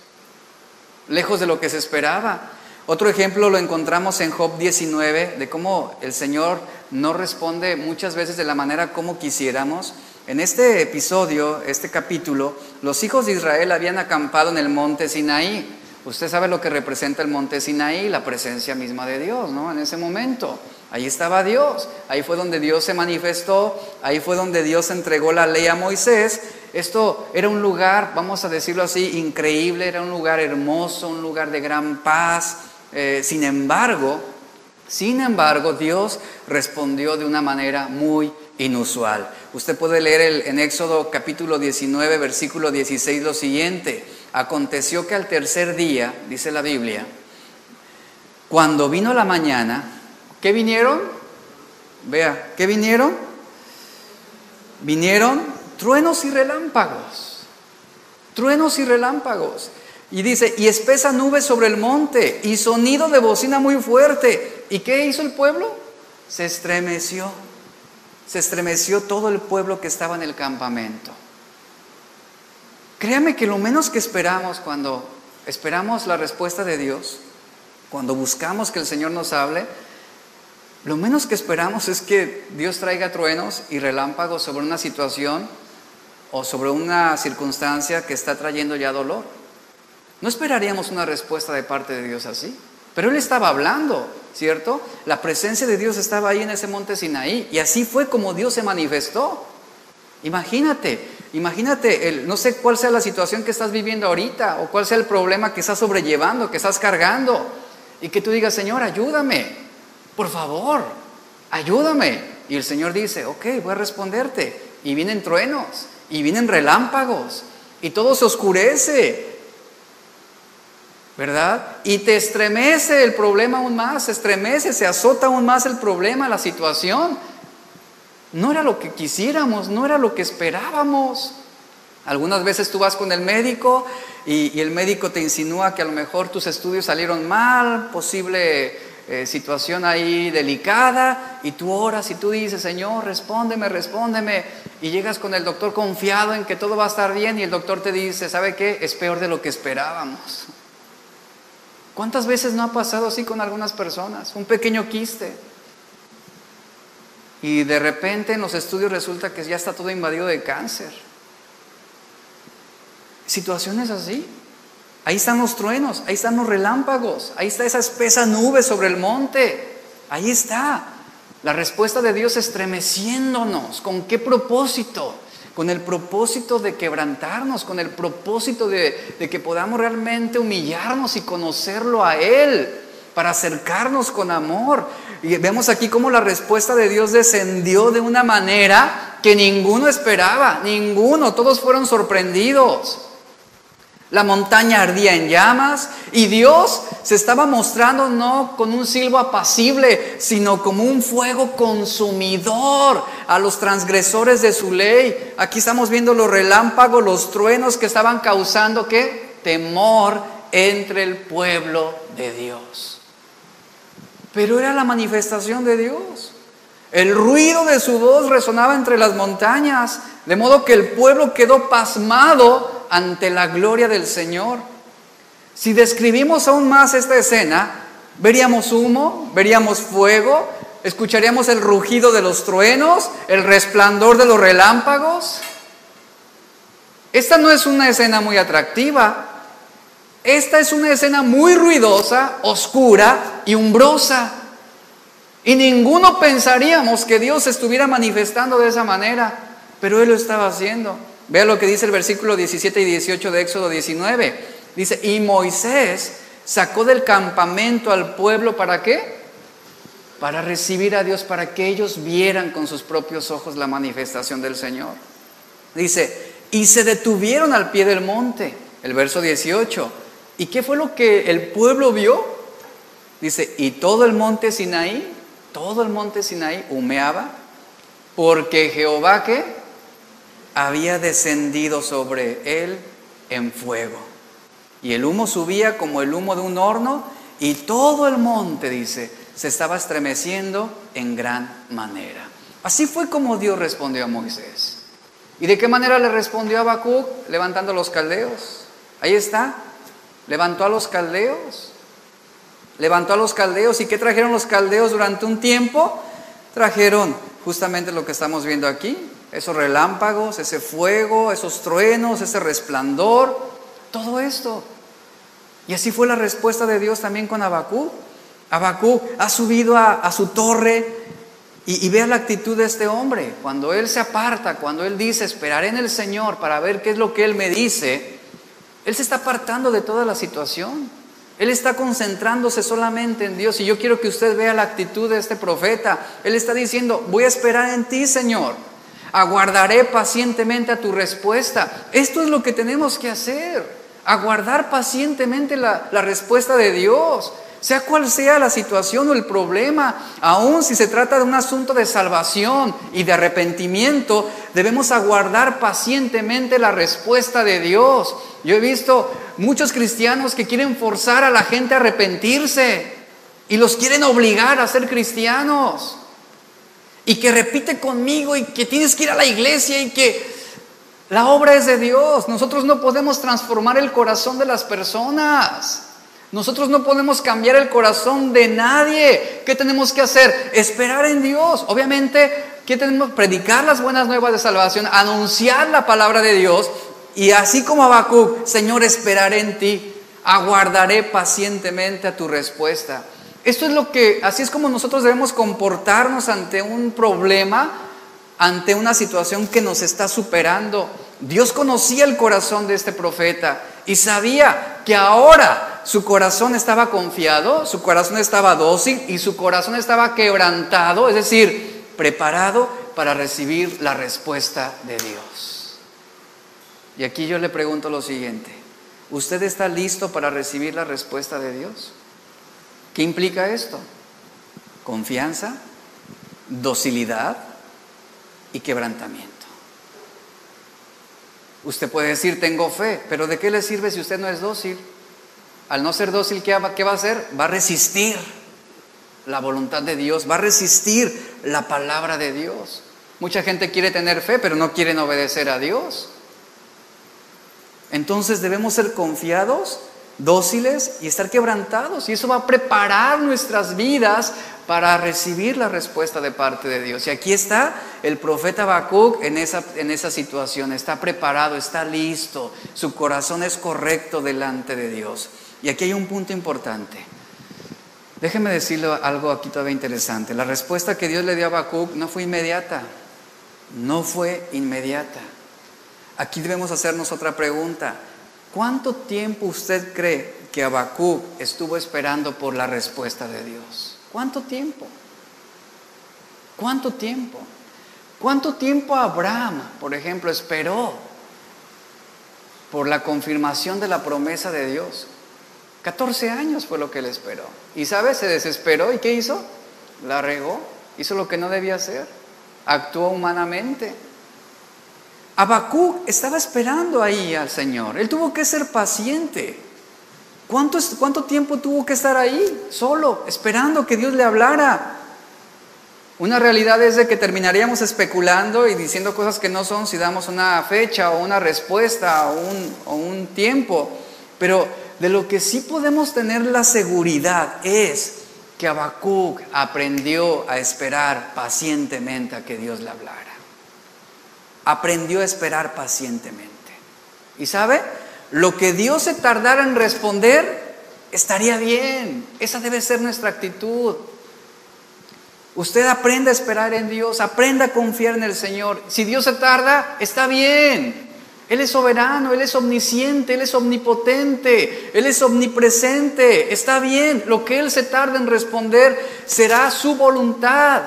lejos de lo que se esperaba. Otro ejemplo lo encontramos en Job 19, de cómo el Señor no responde muchas veces de la manera como quisiéramos. En este episodio, este capítulo, los hijos de Israel habían acampado en el monte Sinaí. Usted sabe lo que representa el monte Sinaí, la presencia misma de Dios, ¿no? En ese momento. Ahí estaba Dios, ahí fue donde Dios se manifestó, ahí fue donde Dios entregó la ley a Moisés. Esto era un lugar, vamos a decirlo así, increíble, era un lugar hermoso, un lugar de gran paz. Eh, sin embargo, sin embargo, Dios respondió de una manera muy inusual. Usted puede leer en Éxodo capítulo 19, versículo 16 lo siguiente. Aconteció que al tercer día, dice la Biblia, cuando vino la mañana, ¿Qué vinieron? Vea, ¿qué vinieron? Vinieron truenos y relámpagos. Truenos y relámpagos. Y dice, y espesa nube sobre el monte, y sonido de bocina muy fuerte. ¿Y qué hizo el pueblo? Se estremeció. Se estremeció todo el pueblo que estaba en el campamento. Créame que lo menos que esperamos cuando esperamos la respuesta de Dios, cuando buscamos que el Señor nos hable, lo menos que esperamos es que Dios traiga truenos y relámpagos sobre una situación o sobre una circunstancia que está trayendo ya dolor. No esperaríamos una respuesta de parte de Dios así. Pero Él estaba hablando, ¿cierto? La presencia de Dios estaba ahí en ese monte Sinaí y así fue como Dios se manifestó. Imagínate, imagínate, el, no sé cuál sea la situación que estás viviendo ahorita o cuál sea el problema que estás sobrellevando, que estás cargando y que tú digas, Señor, ayúdame por favor, ayúdame. Y el Señor dice, ok, voy a responderte. Y vienen truenos, y vienen relámpagos, y todo se oscurece. ¿Verdad? Y te estremece el problema aún más, se estremece, se azota aún más el problema, la situación. No era lo que quisiéramos, no era lo que esperábamos. Algunas veces tú vas con el médico y, y el médico te insinúa que a lo mejor tus estudios salieron mal, posible eh, situación ahí delicada y tú oras y tú dices, Señor, respóndeme, respóndeme. Y llegas con el doctor confiado en que todo va a estar bien y el doctor te dice, ¿sabe qué? Es peor de lo que esperábamos. ¿Cuántas veces no ha pasado así con algunas personas? Un pequeño quiste. Y de repente en los estudios resulta que ya está todo invadido de cáncer. Situaciones así. Ahí están los truenos, ahí están los relámpagos, ahí está esa espesa nube sobre el monte. Ahí está. La respuesta de Dios estremeciéndonos. ¿Con qué propósito? Con el propósito de quebrantarnos, con el propósito de, de que podamos realmente humillarnos y conocerlo a Él, para acercarnos con amor. Y vemos aquí cómo la respuesta de Dios descendió de una manera que ninguno esperaba, ninguno, todos fueron sorprendidos. La montaña ardía en llamas y Dios se estaba mostrando no con un silbo apacible, sino como un fuego consumidor a los transgresores de su ley. Aquí estamos viendo los relámpagos, los truenos que estaban causando qué? Temor entre el pueblo de Dios. Pero era la manifestación de Dios. El ruido de su voz resonaba entre las montañas, de modo que el pueblo quedó pasmado ante la gloria del Señor. Si describimos aún más esta escena, veríamos humo, veríamos fuego, escucharíamos el rugido de los truenos, el resplandor de los relámpagos. Esta no es una escena muy atractiva, esta es una escena muy ruidosa, oscura y umbrosa. Y ninguno pensaríamos que Dios estuviera manifestando de esa manera, pero Él lo estaba haciendo. Vea lo que dice el versículo 17 y 18 de Éxodo 19. Dice, y Moisés sacó del campamento al pueblo para qué? Para recibir a Dios, para que ellos vieran con sus propios ojos la manifestación del Señor. Dice, y se detuvieron al pie del monte, el verso 18. ¿Y qué fue lo que el pueblo vio? Dice, y todo el monte Sinaí todo el monte Sinaí humeaba porque Jehová que había descendido sobre él en fuego. Y el humo subía como el humo de un horno y todo el monte, dice, se estaba estremeciendo en gran manera. Así fue como Dios respondió a Moisés. ¿Y de qué manera le respondió a Habacuc? Levantando a los caldeos. Ahí está. Levantó a los caldeos. Levantó a los caldeos. ¿Y qué trajeron los caldeos durante un tiempo? Trajeron justamente lo que estamos viendo aquí. Esos relámpagos, ese fuego, esos truenos, ese resplandor. Todo esto. Y así fue la respuesta de Dios también con Habacuc. Habacuc ha subido a, su torre y, y, vea la actitud de este hombre. Cuando él se aparta, cuando él dice, esperaré en el Señor para ver qué es lo que él me dice, él se está apartando de toda la situación. Él está concentrándose solamente en Dios. Y yo quiero que usted vea la actitud de este profeta. Él está diciendo, voy a esperar en ti, Señor. Aguardaré pacientemente a tu respuesta. Esto es lo que tenemos que hacer. Aguardar pacientemente la, respuesta de Dios sea cual sea la situación o el problema, aun si se trata de un asunto de salvación y de arrepentimiento, debemos aguardar pacientemente la respuesta de Dios. Yo he visto muchos cristianos que quieren forzar a la gente a arrepentirse y los quieren obligar a ser cristianos. Y que repite conmigo y que tienes que ir a la iglesia y que la obra es de Dios. Nosotros no podemos transformar el corazón de las personas. Nosotros no podemos cambiar el corazón de nadie. ¿Qué tenemos que hacer? Esperar en Dios. Obviamente, ¿qué tenemos? Predicar las buenas nuevas de salvación, anunciar la palabra de Dios. Y así como Habacuc, Señor, esperaré en ti, aguardaré pacientemente a tu respuesta. Esto es lo que, así es como nosotros debemos comportarnos ante un problema, ante una situación que nos está superando. Dios conocía el corazón de este profeta y sabía que ahora su corazón estaba confiado, su corazón estaba dócil y su corazón estaba quebrantado, es decir, preparado para recibir la respuesta de Dios. Y aquí yo le pregunto lo siguiente, ¿usted está listo para recibir la respuesta de Dios? ¿Qué implica esto? Confianza, docilidad y quebrantamiento. Usted puede decir, tengo fe, pero ¿de qué le sirve si usted no es dócil? Al no ser dócil, ¿qué va, a hacer? Va a resistir la voluntad de Dios, va a resistir la palabra de Dios. Mucha gente quiere tener fe, pero no quieren obedecer a Dios. Entonces debemos ser confiados, dóciles y estar quebrantados. Y eso va a preparar nuestras vidas para recibir la respuesta de parte de Dios. Y aquí está el profeta Habacuc en esa, en esa situación, está preparado, está listo, su corazón es correcto delante de Dios. Y aquí hay un punto importante. Déjeme decirle algo aquí todavía interesante. La respuesta que Dios le dio a Habacuc no fue inmediata, no fue inmediata. Aquí debemos hacernos otra pregunta. ¿Cuánto tiempo usted cree que Habacuc estuvo esperando por la respuesta de Dios? ¿Cuánto tiempo? ¿Cuánto tiempo? ¿Cuánto tiempo Abraham, por ejemplo, esperó por la confirmación de la promesa de Dios? 14 años fue lo que él esperó. Y sabe, se desesperó y ¿qué hizo? La regó, hizo lo que no debía hacer, actuó humanamente. Abacú estaba esperando ahí al Señor, él tuvo que ser paciente. ¿Cuánto, ¿Cuánto tiempo tuvo que estar ahí, solo, esperando que Dios le hablara? Una realidad es de que terminaríamos especulando y diciendo cosas que no son si damos una fecha o una respuesta o un, o un tiempo. Pero de lo que sí podemos tener la seguridad es que Habacuc aprendió a esperar pacientemente a que Dios le hablara. Aprendió a esperar pacientemente. ¿Y sabe? lo que Dios se tardara en responder, estaría bien. Esa debe ser nuestra actitud. Usted aprenda a esperar en Dios, aprenda a confiar en el Señor. Si Dios se tarda, está bien. Él es soberano, Él es omnisciente, Él es omnipotente, Él es omnipresente. Está bien, lo que Él se tarda en responder será su voluntad.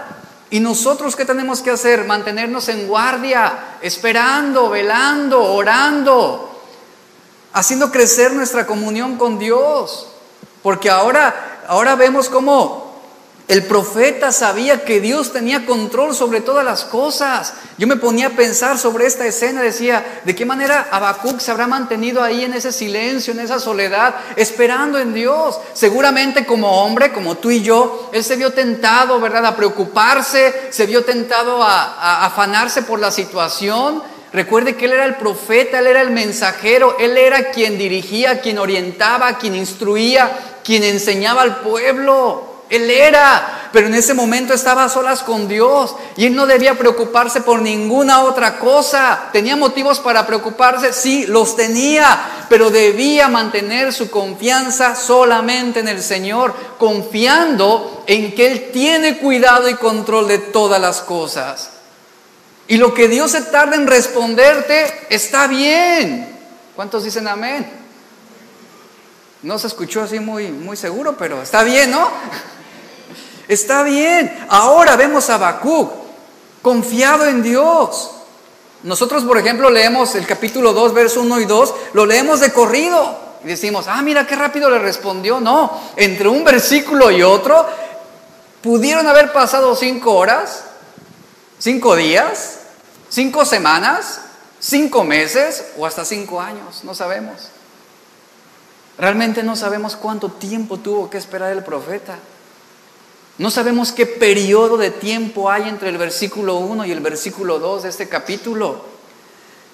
¿Y nosotros qué tenemos que hacer? Mantenernos en guardia, esperando, velando, orando, haciendo crecer nuestra comunión con Dios. Porque ahora, ahora vemos cómo El profeta sabía que Dios tenía control sobre todas las cosas. Yo me ponía a pensar sobre esta escena, decía, ¿de qué manera Habacuc se habrá mantenido ahí en ese silencio, en esa soledad, esperando en Dios? Seguramente como hombre, como tú y yo, él se vio tentado, ¿verdad?, a preocuparse, se vio tentado a, a afanarse por la situación. Recuerde que él era el profeta, él era el mensajero, él era quien dirigía, quien orientaba, quien instruía, quien enseñaba al pueblo. Él era, pero en ese momento estaba a solas con Dios y él no debía preocuparse por ninguna otra cosa. ¿Tenía motivos para preocuparse? Sí, los tenía, pero debía mantener su confianza solamente en el Señor, confiando en que Él tiene cuidado y control de todas las cosas. Y lo que Dios se tarda en responderte está bien. ¿Cuántos dicen amén? No se escuchó así muy, muy seguro, pero está bien, ¿no? Está bien. Ahora vemos a Habacuc confiado en Dios. Nosotros, por ejemplo, leemos el capítulo 2, verso 1 y 2, lo leemos de corrido y decimos, ah, mira qué rápido le respondió. No, entre un versículo y otro, pudieron haber pasado cinco horas, cinco días, cinco semanas, cinco meses o hasta cinco años, no sabemos. Realmente no sabemos cuánto tiempo tuvo que esperar el profeta. No sabemos qué periodo de tiempo hay entre el versículo 1 y el versículo 2 de este capítulo.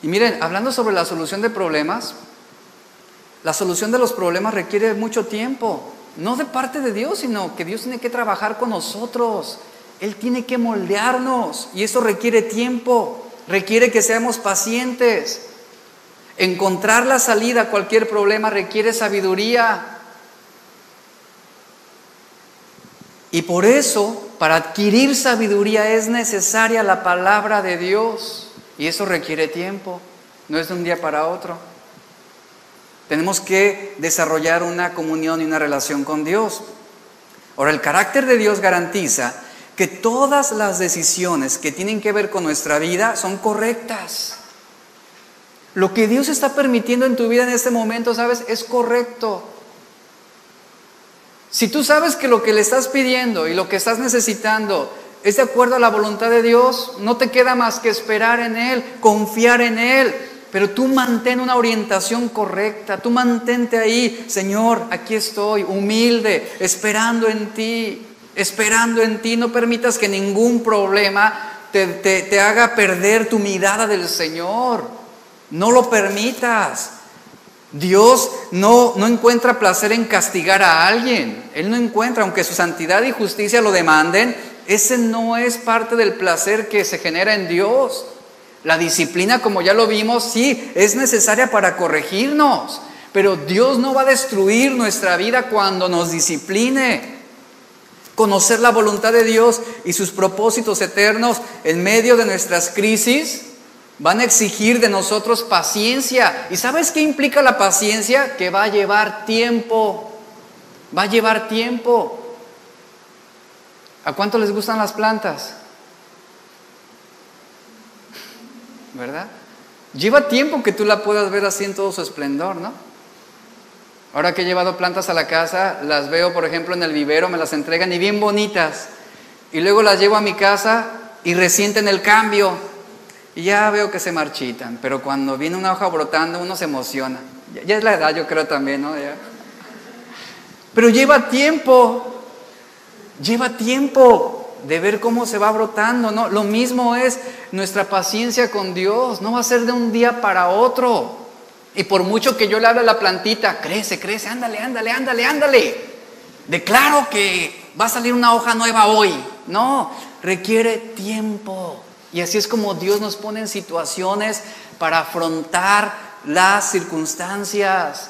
Y miren, hablando sobre la solución de problemas, la solución de los problemas requiere mucho tiempo, no de parte de Dios, sino que Dios tiene que trabajar con nosotros. Él tiene que moldearnos y eso requiere tiempo, requiere que seamos pacientes. Encontrar la salida a cualquier problema requiere sabiduría, Y por eso, para adquirir sabiduría es necesaria la palabra de Dios. Y eso requiere tiempo, no es de un día para otro. Tenemos que desarrollar una comunión y una relación con Dios. Ahora, el carácter de Dios garantiza que todas las decisiones que tienen que ver con nuestra vida son correctas. Lo que Dios está permitiendo en tu vida en este momento, ¿sabes? Es correcto. Si tú sabes que lo que le estás pidiendo y lo que estás necesitando es de acuerdo a la voluntad de Dios, no te queda más que esperar en Él, confiar en Él. Pero tú mantén una orientación correcta, tú mantente ahí, Señor, aquí estoy, humilde, esperando en ti, esperando en ti. No permitas que ningún problema te, te haga perder tu mirada del Señor. No lo permitas. Dios no, no encuentra placer en castigar a alguien. Él no encuentra, aunque su santidad y justicia lo demanden, ese no es parte del placer que se genera en Dios. La disciplina, como ya lo vimos, sí, es necesaria para corregirnos, pero Dios no va a destruir nuestra vida cuando nos discipline. Conocer la voluntad de Dios y sus propósitos eternos en medio de nuestras crisis Van a exigir de nosotros paciencia. ¿Y sabes qué implica la paciencia? Que va a llevar tiempo. Va a llevar tiempo. ¿A cuánto les gustan las plantas? ¿Verdad? Lleva tiempo que tú la puedas ver así en todo su esplendor, ¿no? Ahora que he llevado plantas a la casa, las veo, por ejemplo, en el vivero, me las entregan y bien bonitas. Y luego las llevo a mi casa y resienten el cambio. Y ya veo que se marchitan, pero cuando viene una hoja brotando uno se emociona. Ya, es la edad, yo creo también, ¿no? Pero lleva tiempo, lleva tiempo de ver cómo se va brotando, ¿no? Lo mismo es nuestra paciencia con Dios, no va a ser de un día para otro. Y por mucho que yo le hable a la plantita, crece, crece, ándale, ándale, ándale, ándale. Declaro que va a salir una hoja nueva hoy. No, requiere tiempo. Y así es como Dios nos pone en situaciones para afrontar las circunstancias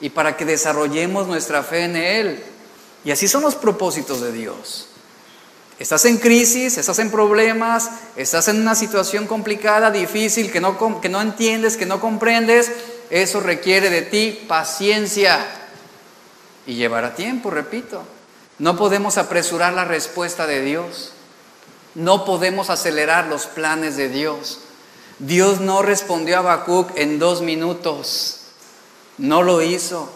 y para que desarrollemos nuestra fe en Él. Y así son los propósitos de Dios. Estás en crisis, estás en problemas, estás en una situación complicada, difícil, que no, que no entiendes, que no comprendes. Eso requiere de ti paciencia y llevará tiempo, repito. No podemos apresurar la respuesta de Dios. No podemos acelerar los planes de Dios. Dios no respondió a Habacuc en dos minutos. No lo hizo.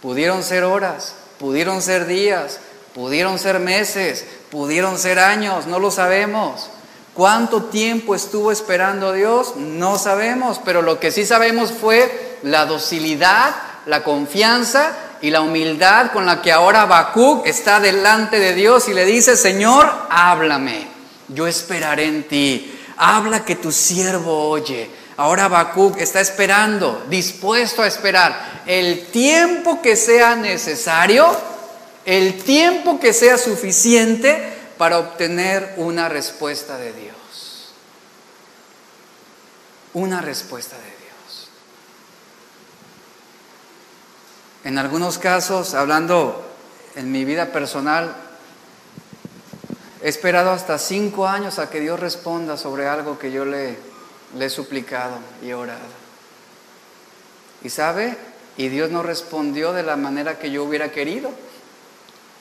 Pudieron ser horas, pudieron ser días, pudieron ser meses, pudieron ser años, no lo sabemos. ¿Cuánto tiempo estuvo esperando Dios? No sabemos, pero lo que sí sabemos fue la docilidad, la confianza y la humildad con la que ahora Habacuc está delante de Dios y le dice, Señor, háblame, yo esperaré en ti, habla que tu siervo oye. Ahora Habacuc está esperando, dispuesto a esperar el tiempo que sea necesario, el tiempo que sea suficiente para obtener una respuesta de Dios. Una respuesta de Dios. En algunos casos, hablando en mi vida personal, he esperado hasta cinco años a que Dios responda sobre algo que yo le, he suplicado y orado. Y sabe, y Dios no respondió de la manera que yo hubiera querido,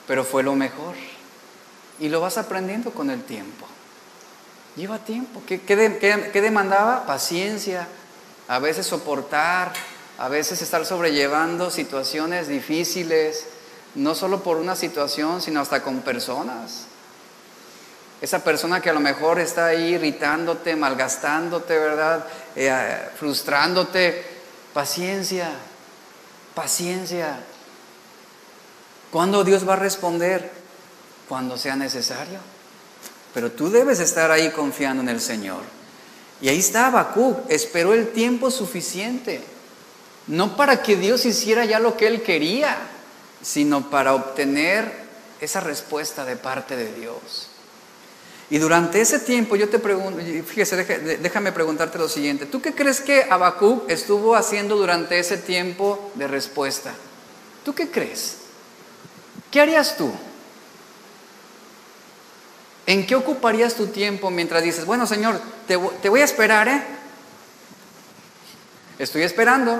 pero fue lo mejor. Y lo vas aprendiendo con el tiempo. Lleva tiempo. ¿Qué, qué demandaba? Paciencia, a veces soportar, a veces estar sobrellevando situaciones difíciles, no solo por una situación, sino hasta con personas. Esa persona que a lo mejor está ahí irritándote, malgastándote, ¿verdad? Eh, frustrándote. Paciencia, paciencia. ¿Cuándo Dios va a responder? Cuando sea necesario. Pero tú debes estar ahí confiando en el Señor. Y ahí está Habacuc, esperó el tiempo suficiente no para que Dios hiciera ya lo que él quería, sino para obtener esa respuesta de parte de Dios. Y durante ese tiempo yo te pregunto, fíjese, déjame preguntarte lo siguiente, ¿tú qué crees que Habacuc estuvo haciendo durante ese tiempo de respuesta? ¿Tú qué crees? ¿Qué harías tú? ¿En qué ocuparías tu tiempo mientras dices, bueno Señor, te, te voy a esperar, ¿eh? Estoy esperando,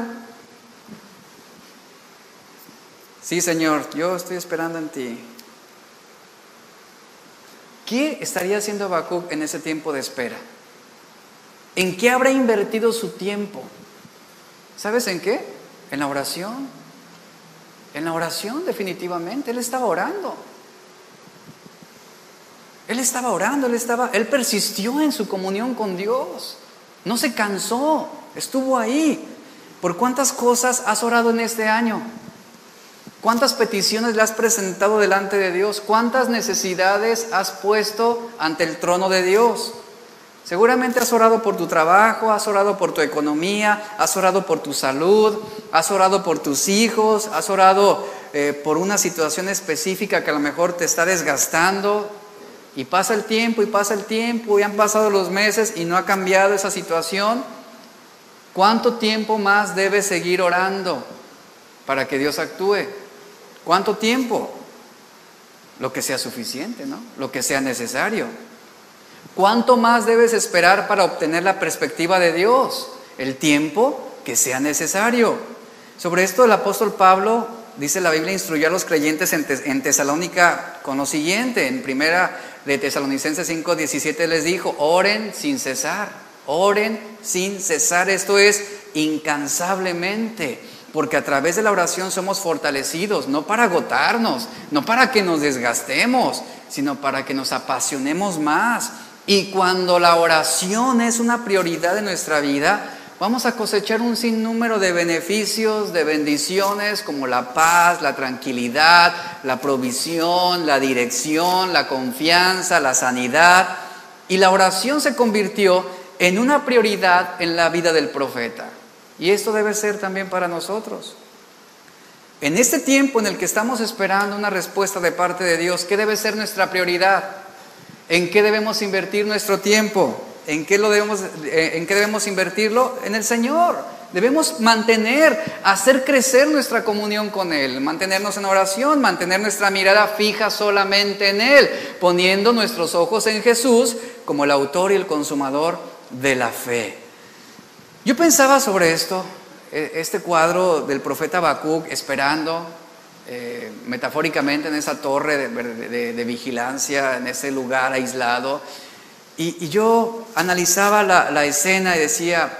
Sí, Señor, yo estoy esperando en ti. ¿Qué estaría haciendo Habacuc en ese tiempo de espera? ¿En qué habrá invertido su tiempo? ¿Sabes en qué? En la oración. En la oración, definitivamente. Él estaba orando. Él estaba orando, él estaba, él persistió en su comunión con Dios. No se cansó, estuvo ahí. ¿Por cuántas cosas has orado en este año? ¿Cuántas peticiones le has presentado delante de Dios? ¿Cuántas necesidades has puesto ante el trono de Dios? Seguramente has orado por tu trabajo, has orado por tu economía, has orado por tu salud, has orado por tus hijos, has orado eh, por una situación específica que a lo mejor te está desgastando. Y pasa el tiempo y pasa el tiempo y han pasado los meses y no ha cambiado esa situación. ¿Cuánto tiempo más debes seguir orando para que Dios actúe? ¿Cuánto tiempo? Lo que sea suficiente, ¿no? Lo que sea necesario. ¿Cuánto más debes esperar para obtener la perspectiva de Dios? El tiempo que sea necesario. Sobre esto el apóstol Pablo, dice la Biblia, instruyó a los creyentes en, Tesalónica con lo siguiente. En primera de Tesalonicenses 5:17 les dijo, oren sin cesar, oren sin cesar. Esto es incansablemente porque a través de la oración somos fortalecidos, no para agotarnos, no para que nos desgastemos, sino para que nos apasionemos más. Y cuando la oración es una prioridad de nuestra vida, vamos a cosechar un sinnúmero de beneficios, de bendiciones como la paz, la tranquilidad, la provisión, la dirección, la confianza, la sanidad. Y la oración se convirtió en una prioridad en la vida del profeta. Y esto debe ser también para nosotros. En este tiempo en el que estamos esperando una respuesta de parte de Dios, ¿qué debe ser nuestra prioridad? ¿En qué debemos invertir nuestro tiempo? ¿En qué, lo debemos, eh, ¿En qué debemos invertirlo? En el Señor. Debemos mantener, hacer crecer nuestra comunión con Él, mantenernos en oración, mantener nuestra mirada fija solamente en Él, poniendo nuestros ojos en Jesús como el autor y el consumador de la fe. Yo pensaba sobre esto, e, este cuadro del profeta Habacuc esperando eh, metafóricamente en esa torre de, vigilancia, en ese lugar aislado, y, yo analizaba la, escena y decía,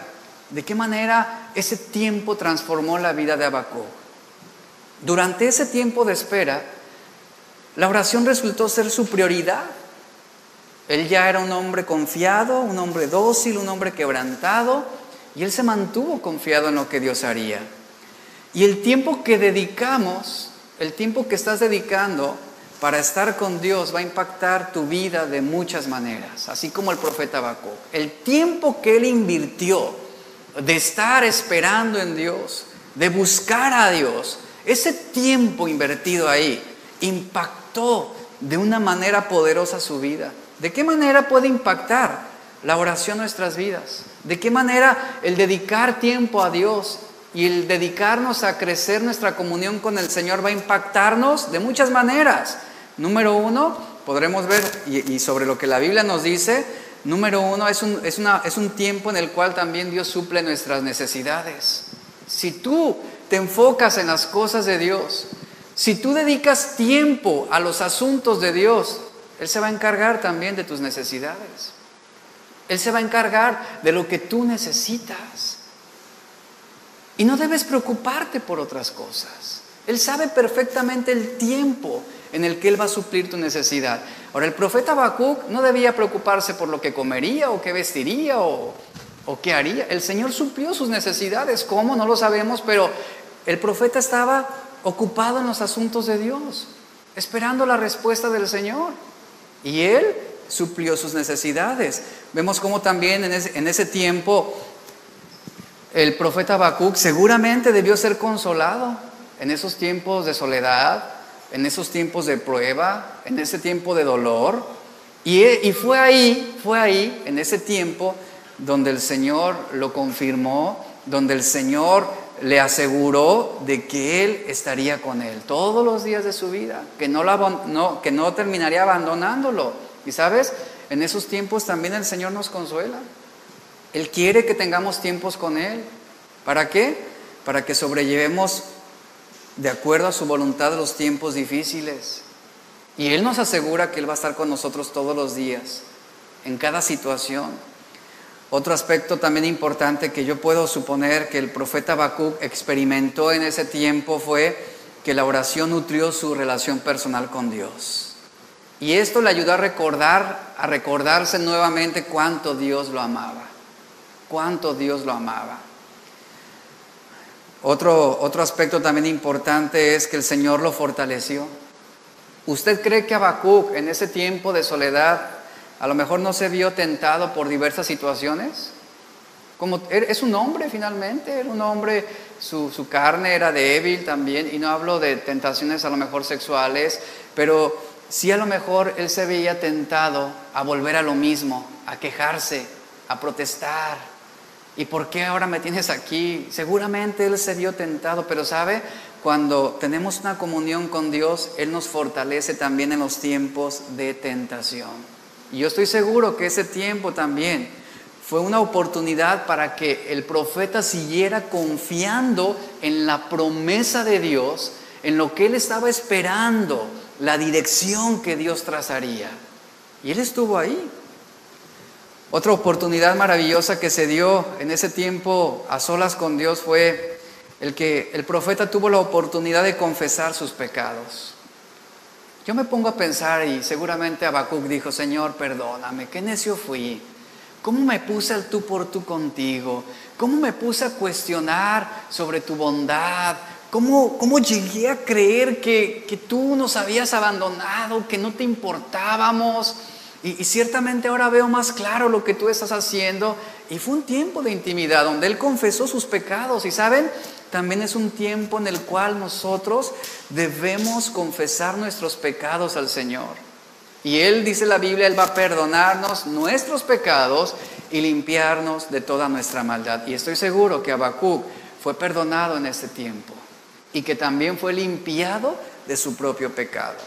¿de qué manera ese tiempo transformó la vida de Habacuc? Durante ese tiempo de espera, la oración resultó ser su prioridad. Él ya era un hombre confiado, un hombre dócil, un hombre quebrantado, y él se mantuvo confiado en lo que Dios haría. Y el tiempo que dedicamos, el tiempo que estás dedicando para estar con Dios va a impactar tu vida de muchas maneras, así como el profeta Habacuc. El tiempo que él invirtió de estar esperando en Dios, de buscar a Dios, ese tiempo invertido ahí impactó de una manera poderosa su vida. ¿De qué manera puede impactar la oración nuestras vidas? ¿De qué manera el dedicar tiempo a Dios y el dedicarnos a crecer nuestra comunión con el Señor va a impactarnos de muchas maneras? Número uno, podremos ver, y, sobre lo que la Biblia nos dice, número uno, es un, es, una, es un tiempo en el cual también Dios suple nuestras necesidades. Si tú te enfocas en las cosas de Dios, si tú dedicas tiempo a los asuntos de Dios, Él se va a encargar también de tus necesidades. Él se va a encargar de lo que tú necesitas. Y no debes preocuparte por otras cosas. Él sabe perfectamente el tiempo en el que Él va a suplir tu necesidad. Ahora, el profeta Habacuc no debía preocuparse por lo que comería o qué vestiría o, o qué haría. El Señor suplió sus necesidades. ¿Cómo? No lo sabemos, pero el profeta estaba ocupado en los asuntos de Dios, esperando la respuesta del Señor. Y Él suplió sus necesidades. Vemos cómo también en ese, en ese tiempo el profeta Habacuc seguramente debió ser consolado en esos tiempos de soledad, en esos tiempos de prueba, en ese tiempo de dolor. Y, y, fue ahí, fue ahí, en ese tiempo, donde el Señor lo confirmó, donde el Señor le aseguró de que Él estaría con Él todos los días de su vida, que no, no, que no terminaría abandonándolo. Y sabes, en esos tiempos también el Señor nos consuela. Él quiere que tengamos tiempos con Él. ¿Para qué? Para que sobrellevemos de acuerdo a su voluntad los tiempos difíciles. Y Él nos asegura que Él va a estar con nosotros todos los días, en cada situación. Otro aspecto también importante que yo puedo suponer que el profeta Habacuc experimentó en ese tiempo fue que la oración nutrió su relación personal con Dios. Y esto le ayudó a recordar, a recordarse nuevamente cuánto Dios lo amaba, cuánto Dios lo amaba. Otro, otro aspecto también importante es que el Señor lo fortaleció. ¿Usted cree que Habacuc en ese tiempo de soledad a lo mejor no se vio tentado por diversas situaciones? Como er, es un hombre finalmente, era un hombre, su, su carne era débil también, y no hablo de tentaciones a lo mejor sexuales, pero sí a lo mejor él se veía tentado a volver a lo mismo, a quejarse, a protestar, ¿Y por qué ahora me tienes aquí? Seguramente Él se vio tentado, pero sabe, cuando tenemos una comunión con Dios, Él nos fortalece también en los tiempos de tentación. Y yo estoy seguro que ese tiempo también fue una oportunidad para que el profeta siguiera confiando en la promesa de Dios, en lo que él estaba esperando, la dirección que Dios trazaría. Y él estuvo ahí. Otra oportunidad maravillosa que se dio en ese tiempo a solas con Dios fue el que el profeta tuvo la oportunidad de confesar sus pecados. Yo me pongo a pensar y seguramente Habacuc dijo, Señor, perdóname, qué necio fui. ¿Cómo me puse al tú por tú contigo? ¿Cómo me puse a cuestionar sobre tu bondad? ¿Cómo, llegué a creer que, que tú nos habías abandonado, que no te importábamos? Y, ciertamente ahora veo más claro lo que tú estás haciendo. Y fue un tiempo de intimidad donde Él confesó sus pecados. Y saben, también es un tiempo en el cual nosotros debemos confesar nuestros pecados al Señor. Y Él, dice la Biblia, Él va a perdonarnos nuestros pecados y limpiarnos de toda nuestra maldad. Y estoy seguro que Habacuc fue perdonado en este tiempo y que también fue limpiado de su propio pecado.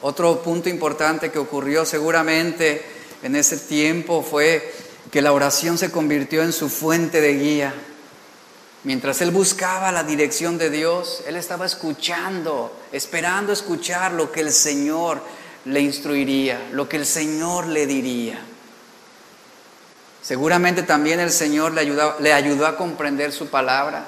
Otro punto importante que ocurrió seguramente en ese tiempo fue que la oración se convirtió en su fuente de guía. Mientras él buscaba la dirección de Dios, él estaba escuchando, esperando escuchar lo que el Señor le instruiría, lo que el Señor le diría. Seguramente también el Señor le ayudó, le ayudó a comprender su palabra.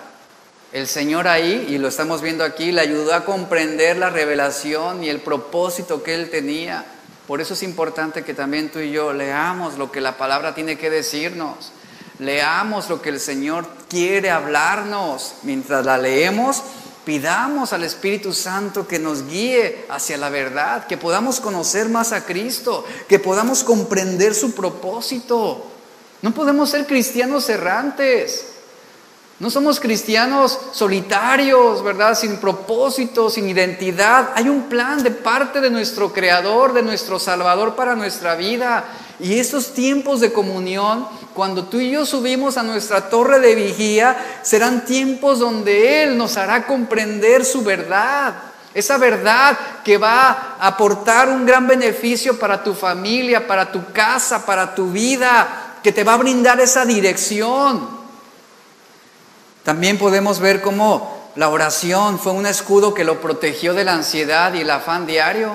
El Señor ahí, y lo estamos viendo aquí, le ayudó a comprender la revelación y el propósito que él tenía. Por eso es importante que también tú y yo leamos lo que la palabra tiene que decirnos. Leamos lo que el Señor quiere hablarnos. Mientras la leemos, pidamos al Espíritu Santo que nos guíe hacia la verdad, que podamos conocer más a Cristo, que podamos comprender su propósito. No podemos ser cristianos errantes. No somos cristianos solitarios, ¿verdad? Sin propósito, sin identidad. Hay un plan de parte de nuestro Creador, de nuestro Salvador para nuestra vida. Y esos tiempos de comunión, cuando tú y yo subimos a nuestra torre de vigía, serán tiempos donde Él nos hará comprender su verdad. Esa verdad que va a aportar un gran beneficio para tu familia, para tu casa, para tu vida, que te va a brindar esa dirección. También podemos ver cómo la oración fue un escudo que lo protegió de la ansiedad y el afán diario.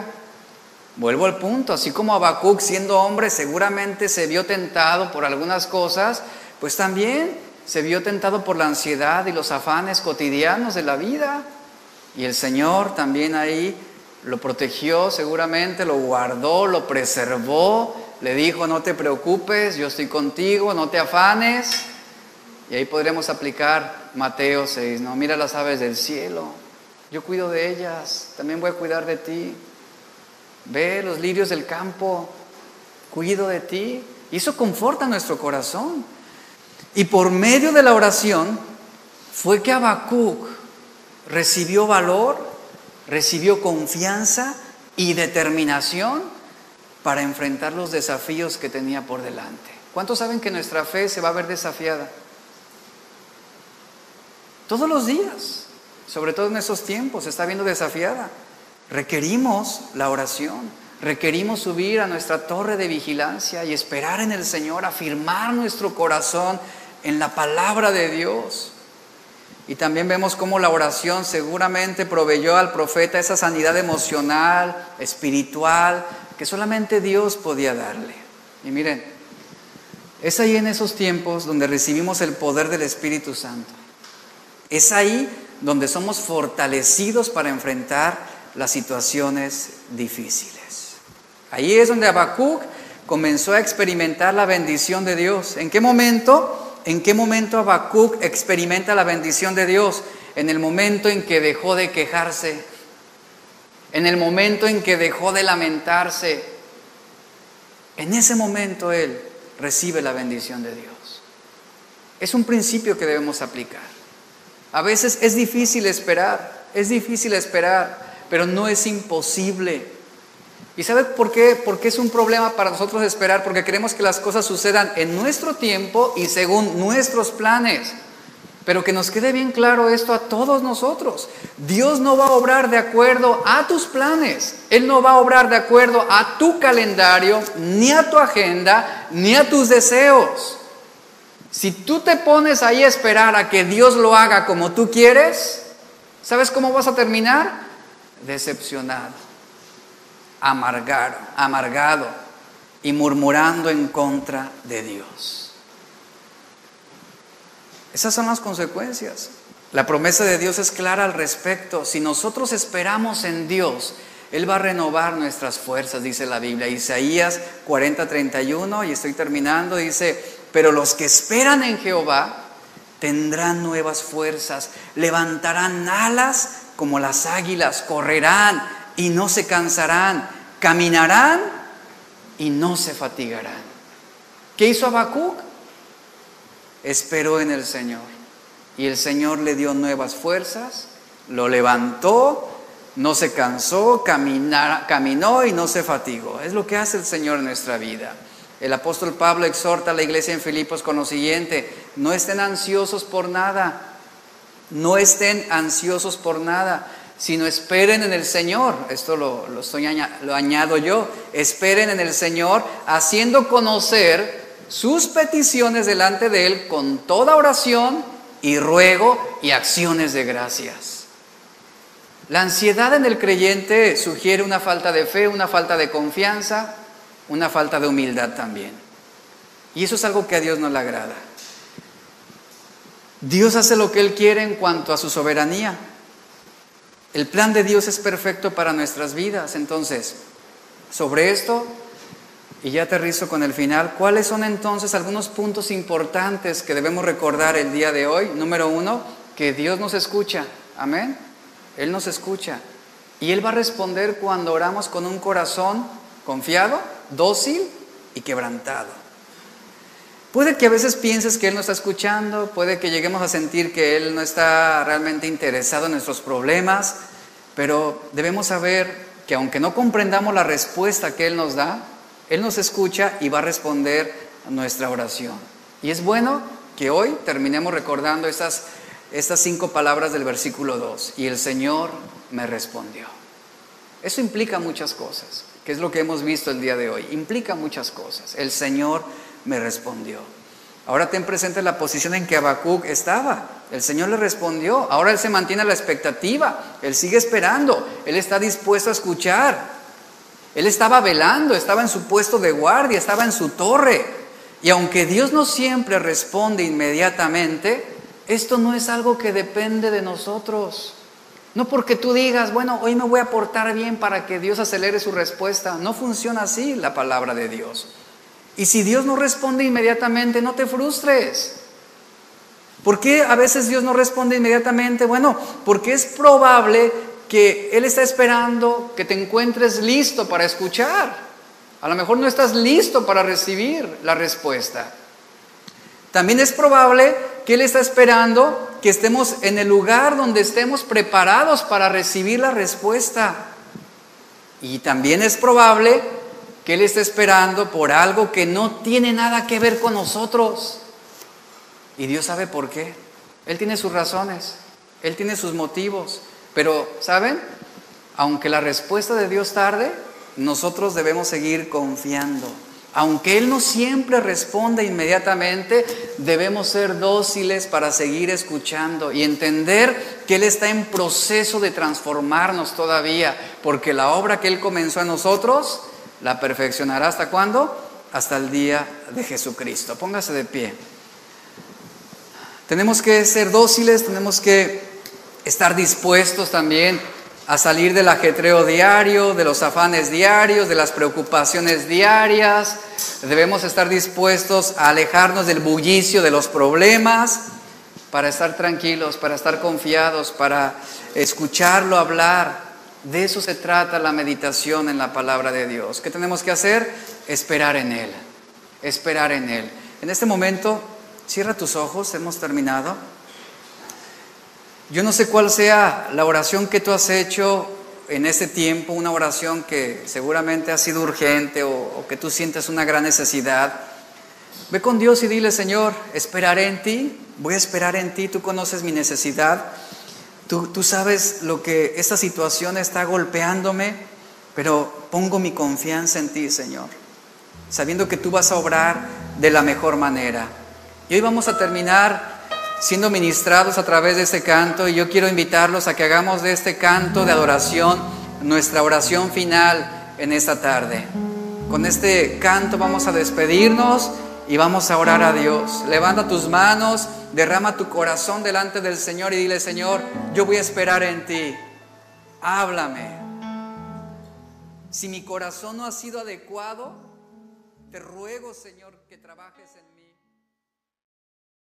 Vuelvo al punto, así como Habacuc siendo hombre seguramente se vio tentado por algunas cosas, pues también se vio tentado por la ansiedad y los afanes cotidianos de la vida. Y el Señor también ahí lo protegió seguramente, lo guardó, lo preservó, le dijo, no te preocupes, yo estoy contigo, no te afanes. Y ahí podremos aplicar Mateo 6, ¿no? Mira las aves del cielo, yo cuido de ellas, también voy a cuidar de ti. Ve los lirios del campo, cuido de ti. Y eso conforta nuestro corazón. Y por medio de la oración fue que Habacuc recibió valor, recibió confianza y determinación para enfrentar los desafíos que tenía por delante. ¿Cuántos saben que nuestra fe se va a ver desafiada? Todos los días, sobre todo en esos tiempos, está viendo desafiada. Requerimos la oración, requerimos subir a nuestra torre de vigilancia y esperar en el Señor, afirmar nuestro corazón en la palabra de Dios. Y también vemos cómo la oración seguramente proveyó al profeta esa sanidad emocional, espiritual, que solamente Dios podía darle. Y miren, es ahí en esos tiempos donde recibimos el poder del Espíritu Santo. Es ahí donde somos fortalecidos para enfrentar las situaciones difíciles. Ahí es donde Habacuc comenzó a experimentar la bendición de Dios. ¿En qué momento? ¿En qué momento Habacuc experimenta la bendición de Dios? En el momento en que dejó de quejarse, en el momento en que dejó de lamentarse. En ese momento él recibe la bendición de Dios. Es un principio que debemos aplicar. A veces es difícil esperar, es difícil esperar, pero no es imposible. ¿Y sabe por qué? Porque es un problema para nosotros esperar, porque queremos que las cosas sucedan en nuestro tiempo y según nuestros planes. Pero que nos quede bien claro esto a todos nosotros. Dios no va a obrar de acuerdo a tus planes. Él no va a obrar de acuerdo a tu calendario, ni a tu agenda, ni a tus deseos. Si tú te pones ahí a esperar a que Dios lo haga como tú quieres, ¿sabes cómo vas a terminar? Decepcionado, amargado, amargado y murmurando en contra de Dios. Esas son las consecuencias. La promesa de Dios es clara al respecto. Si nosotros esperamos en Dios, Él va a renovar nuestras fuerzas, dice la Biblia. Isaías 40, 31, y estoy terminando, dice, pero los que esperan en Jehová tendrán nuevas fuerzas, levantarán alas como las águilas, correrán y no se cansarán, caminarán y no se fatigarán. ¿Qué hizo Habacuc? Esperó en el Señor y el Señor le dio nuevas fuerzas, lo levantó, no se cansó, caminó y no se fatigó. Es lo que hace el Señor en nuestra vida. El apóstol Pablo exhorta a la iglesia en Filipos con lo siguiente, no estén ansiosos por nada, no estén ansiosos por nada, sino esperen en el Señor, esto lo, añado yo, esperen en el Señor haciendo conocer sus peticiones delante de Él con toda oración y ruego y acciones de gracias. La ansiedad en el creyente sugiere una falta de fe, una falta de confianza, una falta de humildad también. Y eso es algo que a Dios no le agrada. Dios hace lo que Él quiere en cuanto a su soberanía. El plan de Dios es perfecto para nuestras vidas. Entonces, sobre esto, y ya aterrizo con el final, ¿cuáles son entonces algunos puntos importantes que debemos recordar el día de hoy? Número uno, que Dios nos escucha. Amén. Él nos escucha. Y Él va a responder cuando oramos con un corazón confiado, dócil y quebrantado. Puede que a veces pienses que Él no está escuchando, puede que lleguemos a sentir que Él no está realmente interesado en nuestros problemas, pero debemos saber que aunque no comprendamos la respuesta que Él nos da, Él nos escucha y va a responder a nuestra oración. Y es bueno que hoy terminemos recordando estas, estas cinco palabras del versículo 2. Y el Señor me respondió. Eso implica muchas cosas, que es lo que hemos visto el día de hoy. Implica muchas cosas. El Señor me respondió. Ahora ten presente la posición en que Habacuc estaba. El Señor le respondió. Ahora él se mantiene a la expectativa. Él sigue esperando. Él está dispuesto a escuchar. Él estaba velando, estaba en su puesto de guardia, estaba en su torre. Y aunque Dios no siempre responde inmediatamente, esto no es algo que depende de nosotros. No porque tú digas, bueno, hoy me voy a portar bien para que Dios acelere su respuesta. No funciona así la palabra de Dios. Y si Dios no responde inmediatamente, no te frustres. ¿Por qué a veces Dios no responde inmediatamente? Bueno, porque es probable que Él está esperando que te encuentres listo para escuchar. A lo mejor no estás listo para recibir la respuesta. También es probable que Él está esperando que estemos en el lugar donde estemos preparados para recibir la respuesta. Y también es probable que Él está esperando por algo que no tiene nada que ver con nosotros. Y Dios sabe por qué. Él tiene sus razones, Él tiene sus motivos. Pero, ¿saben? Aunque la respuesta de Dios tarde, nosotros debemos seguir confiando. Aunque Él no siempre responde inmediatamente, debemos ser dóciles para seguir escuchando y entender que Él está en proceso de transformarnos todavía, porque la obra que Él comenzó a nosotros, la perfeccionará hasta cuándo? Hasta el día de Jesucristo. Póngase de pie. Tenemos que ser dóciles, tenemos que estar dispuestos también a salir del ajetreo diario, de los afanes diarios, de las preocupaciones diarias. Debemos estar dispuestos a alejarnos del bullicio de los problemas para estar tranquilos, para estar confiados, para escucharlo hablar, de eso se trata la meditación en la palabra de Dios. ¿Qué tenemos que hacer? Esperar en Él. Esperar en Él. En este momento, cierra tus ojos, hemos terminado. Yo no sé cuál sea la oración que tú has hecho en este tiempo, una oración que seguramente ha sido urgente o, que tú sientes una gran necesidad. Ve con Dios y dile, Señor, esperaré en ti, voy a esperar en ti, tú conoces mi necesidad. Tú, sabes lo que esta situación está golpeándome, pero pongo mi confianza en ti, Señor, sabiendo que tú vas a obrar de la mejor manera. Y hoy vamos a terminar siendo ministrados a través de este canto y yo quiero invitarlos a que hagamos de este canto de adoración nuestra oración final en esta tarde. Con este canto vamos a despedirnos y vamos a orar a Dios. Levanta tus manos, derrama tu corazón delante del Señor y dile, Señor, yo voy a esperar en ti. Háblame. Si mi corazón no ha sido adecuado, te ruego, Señor, que trabajes.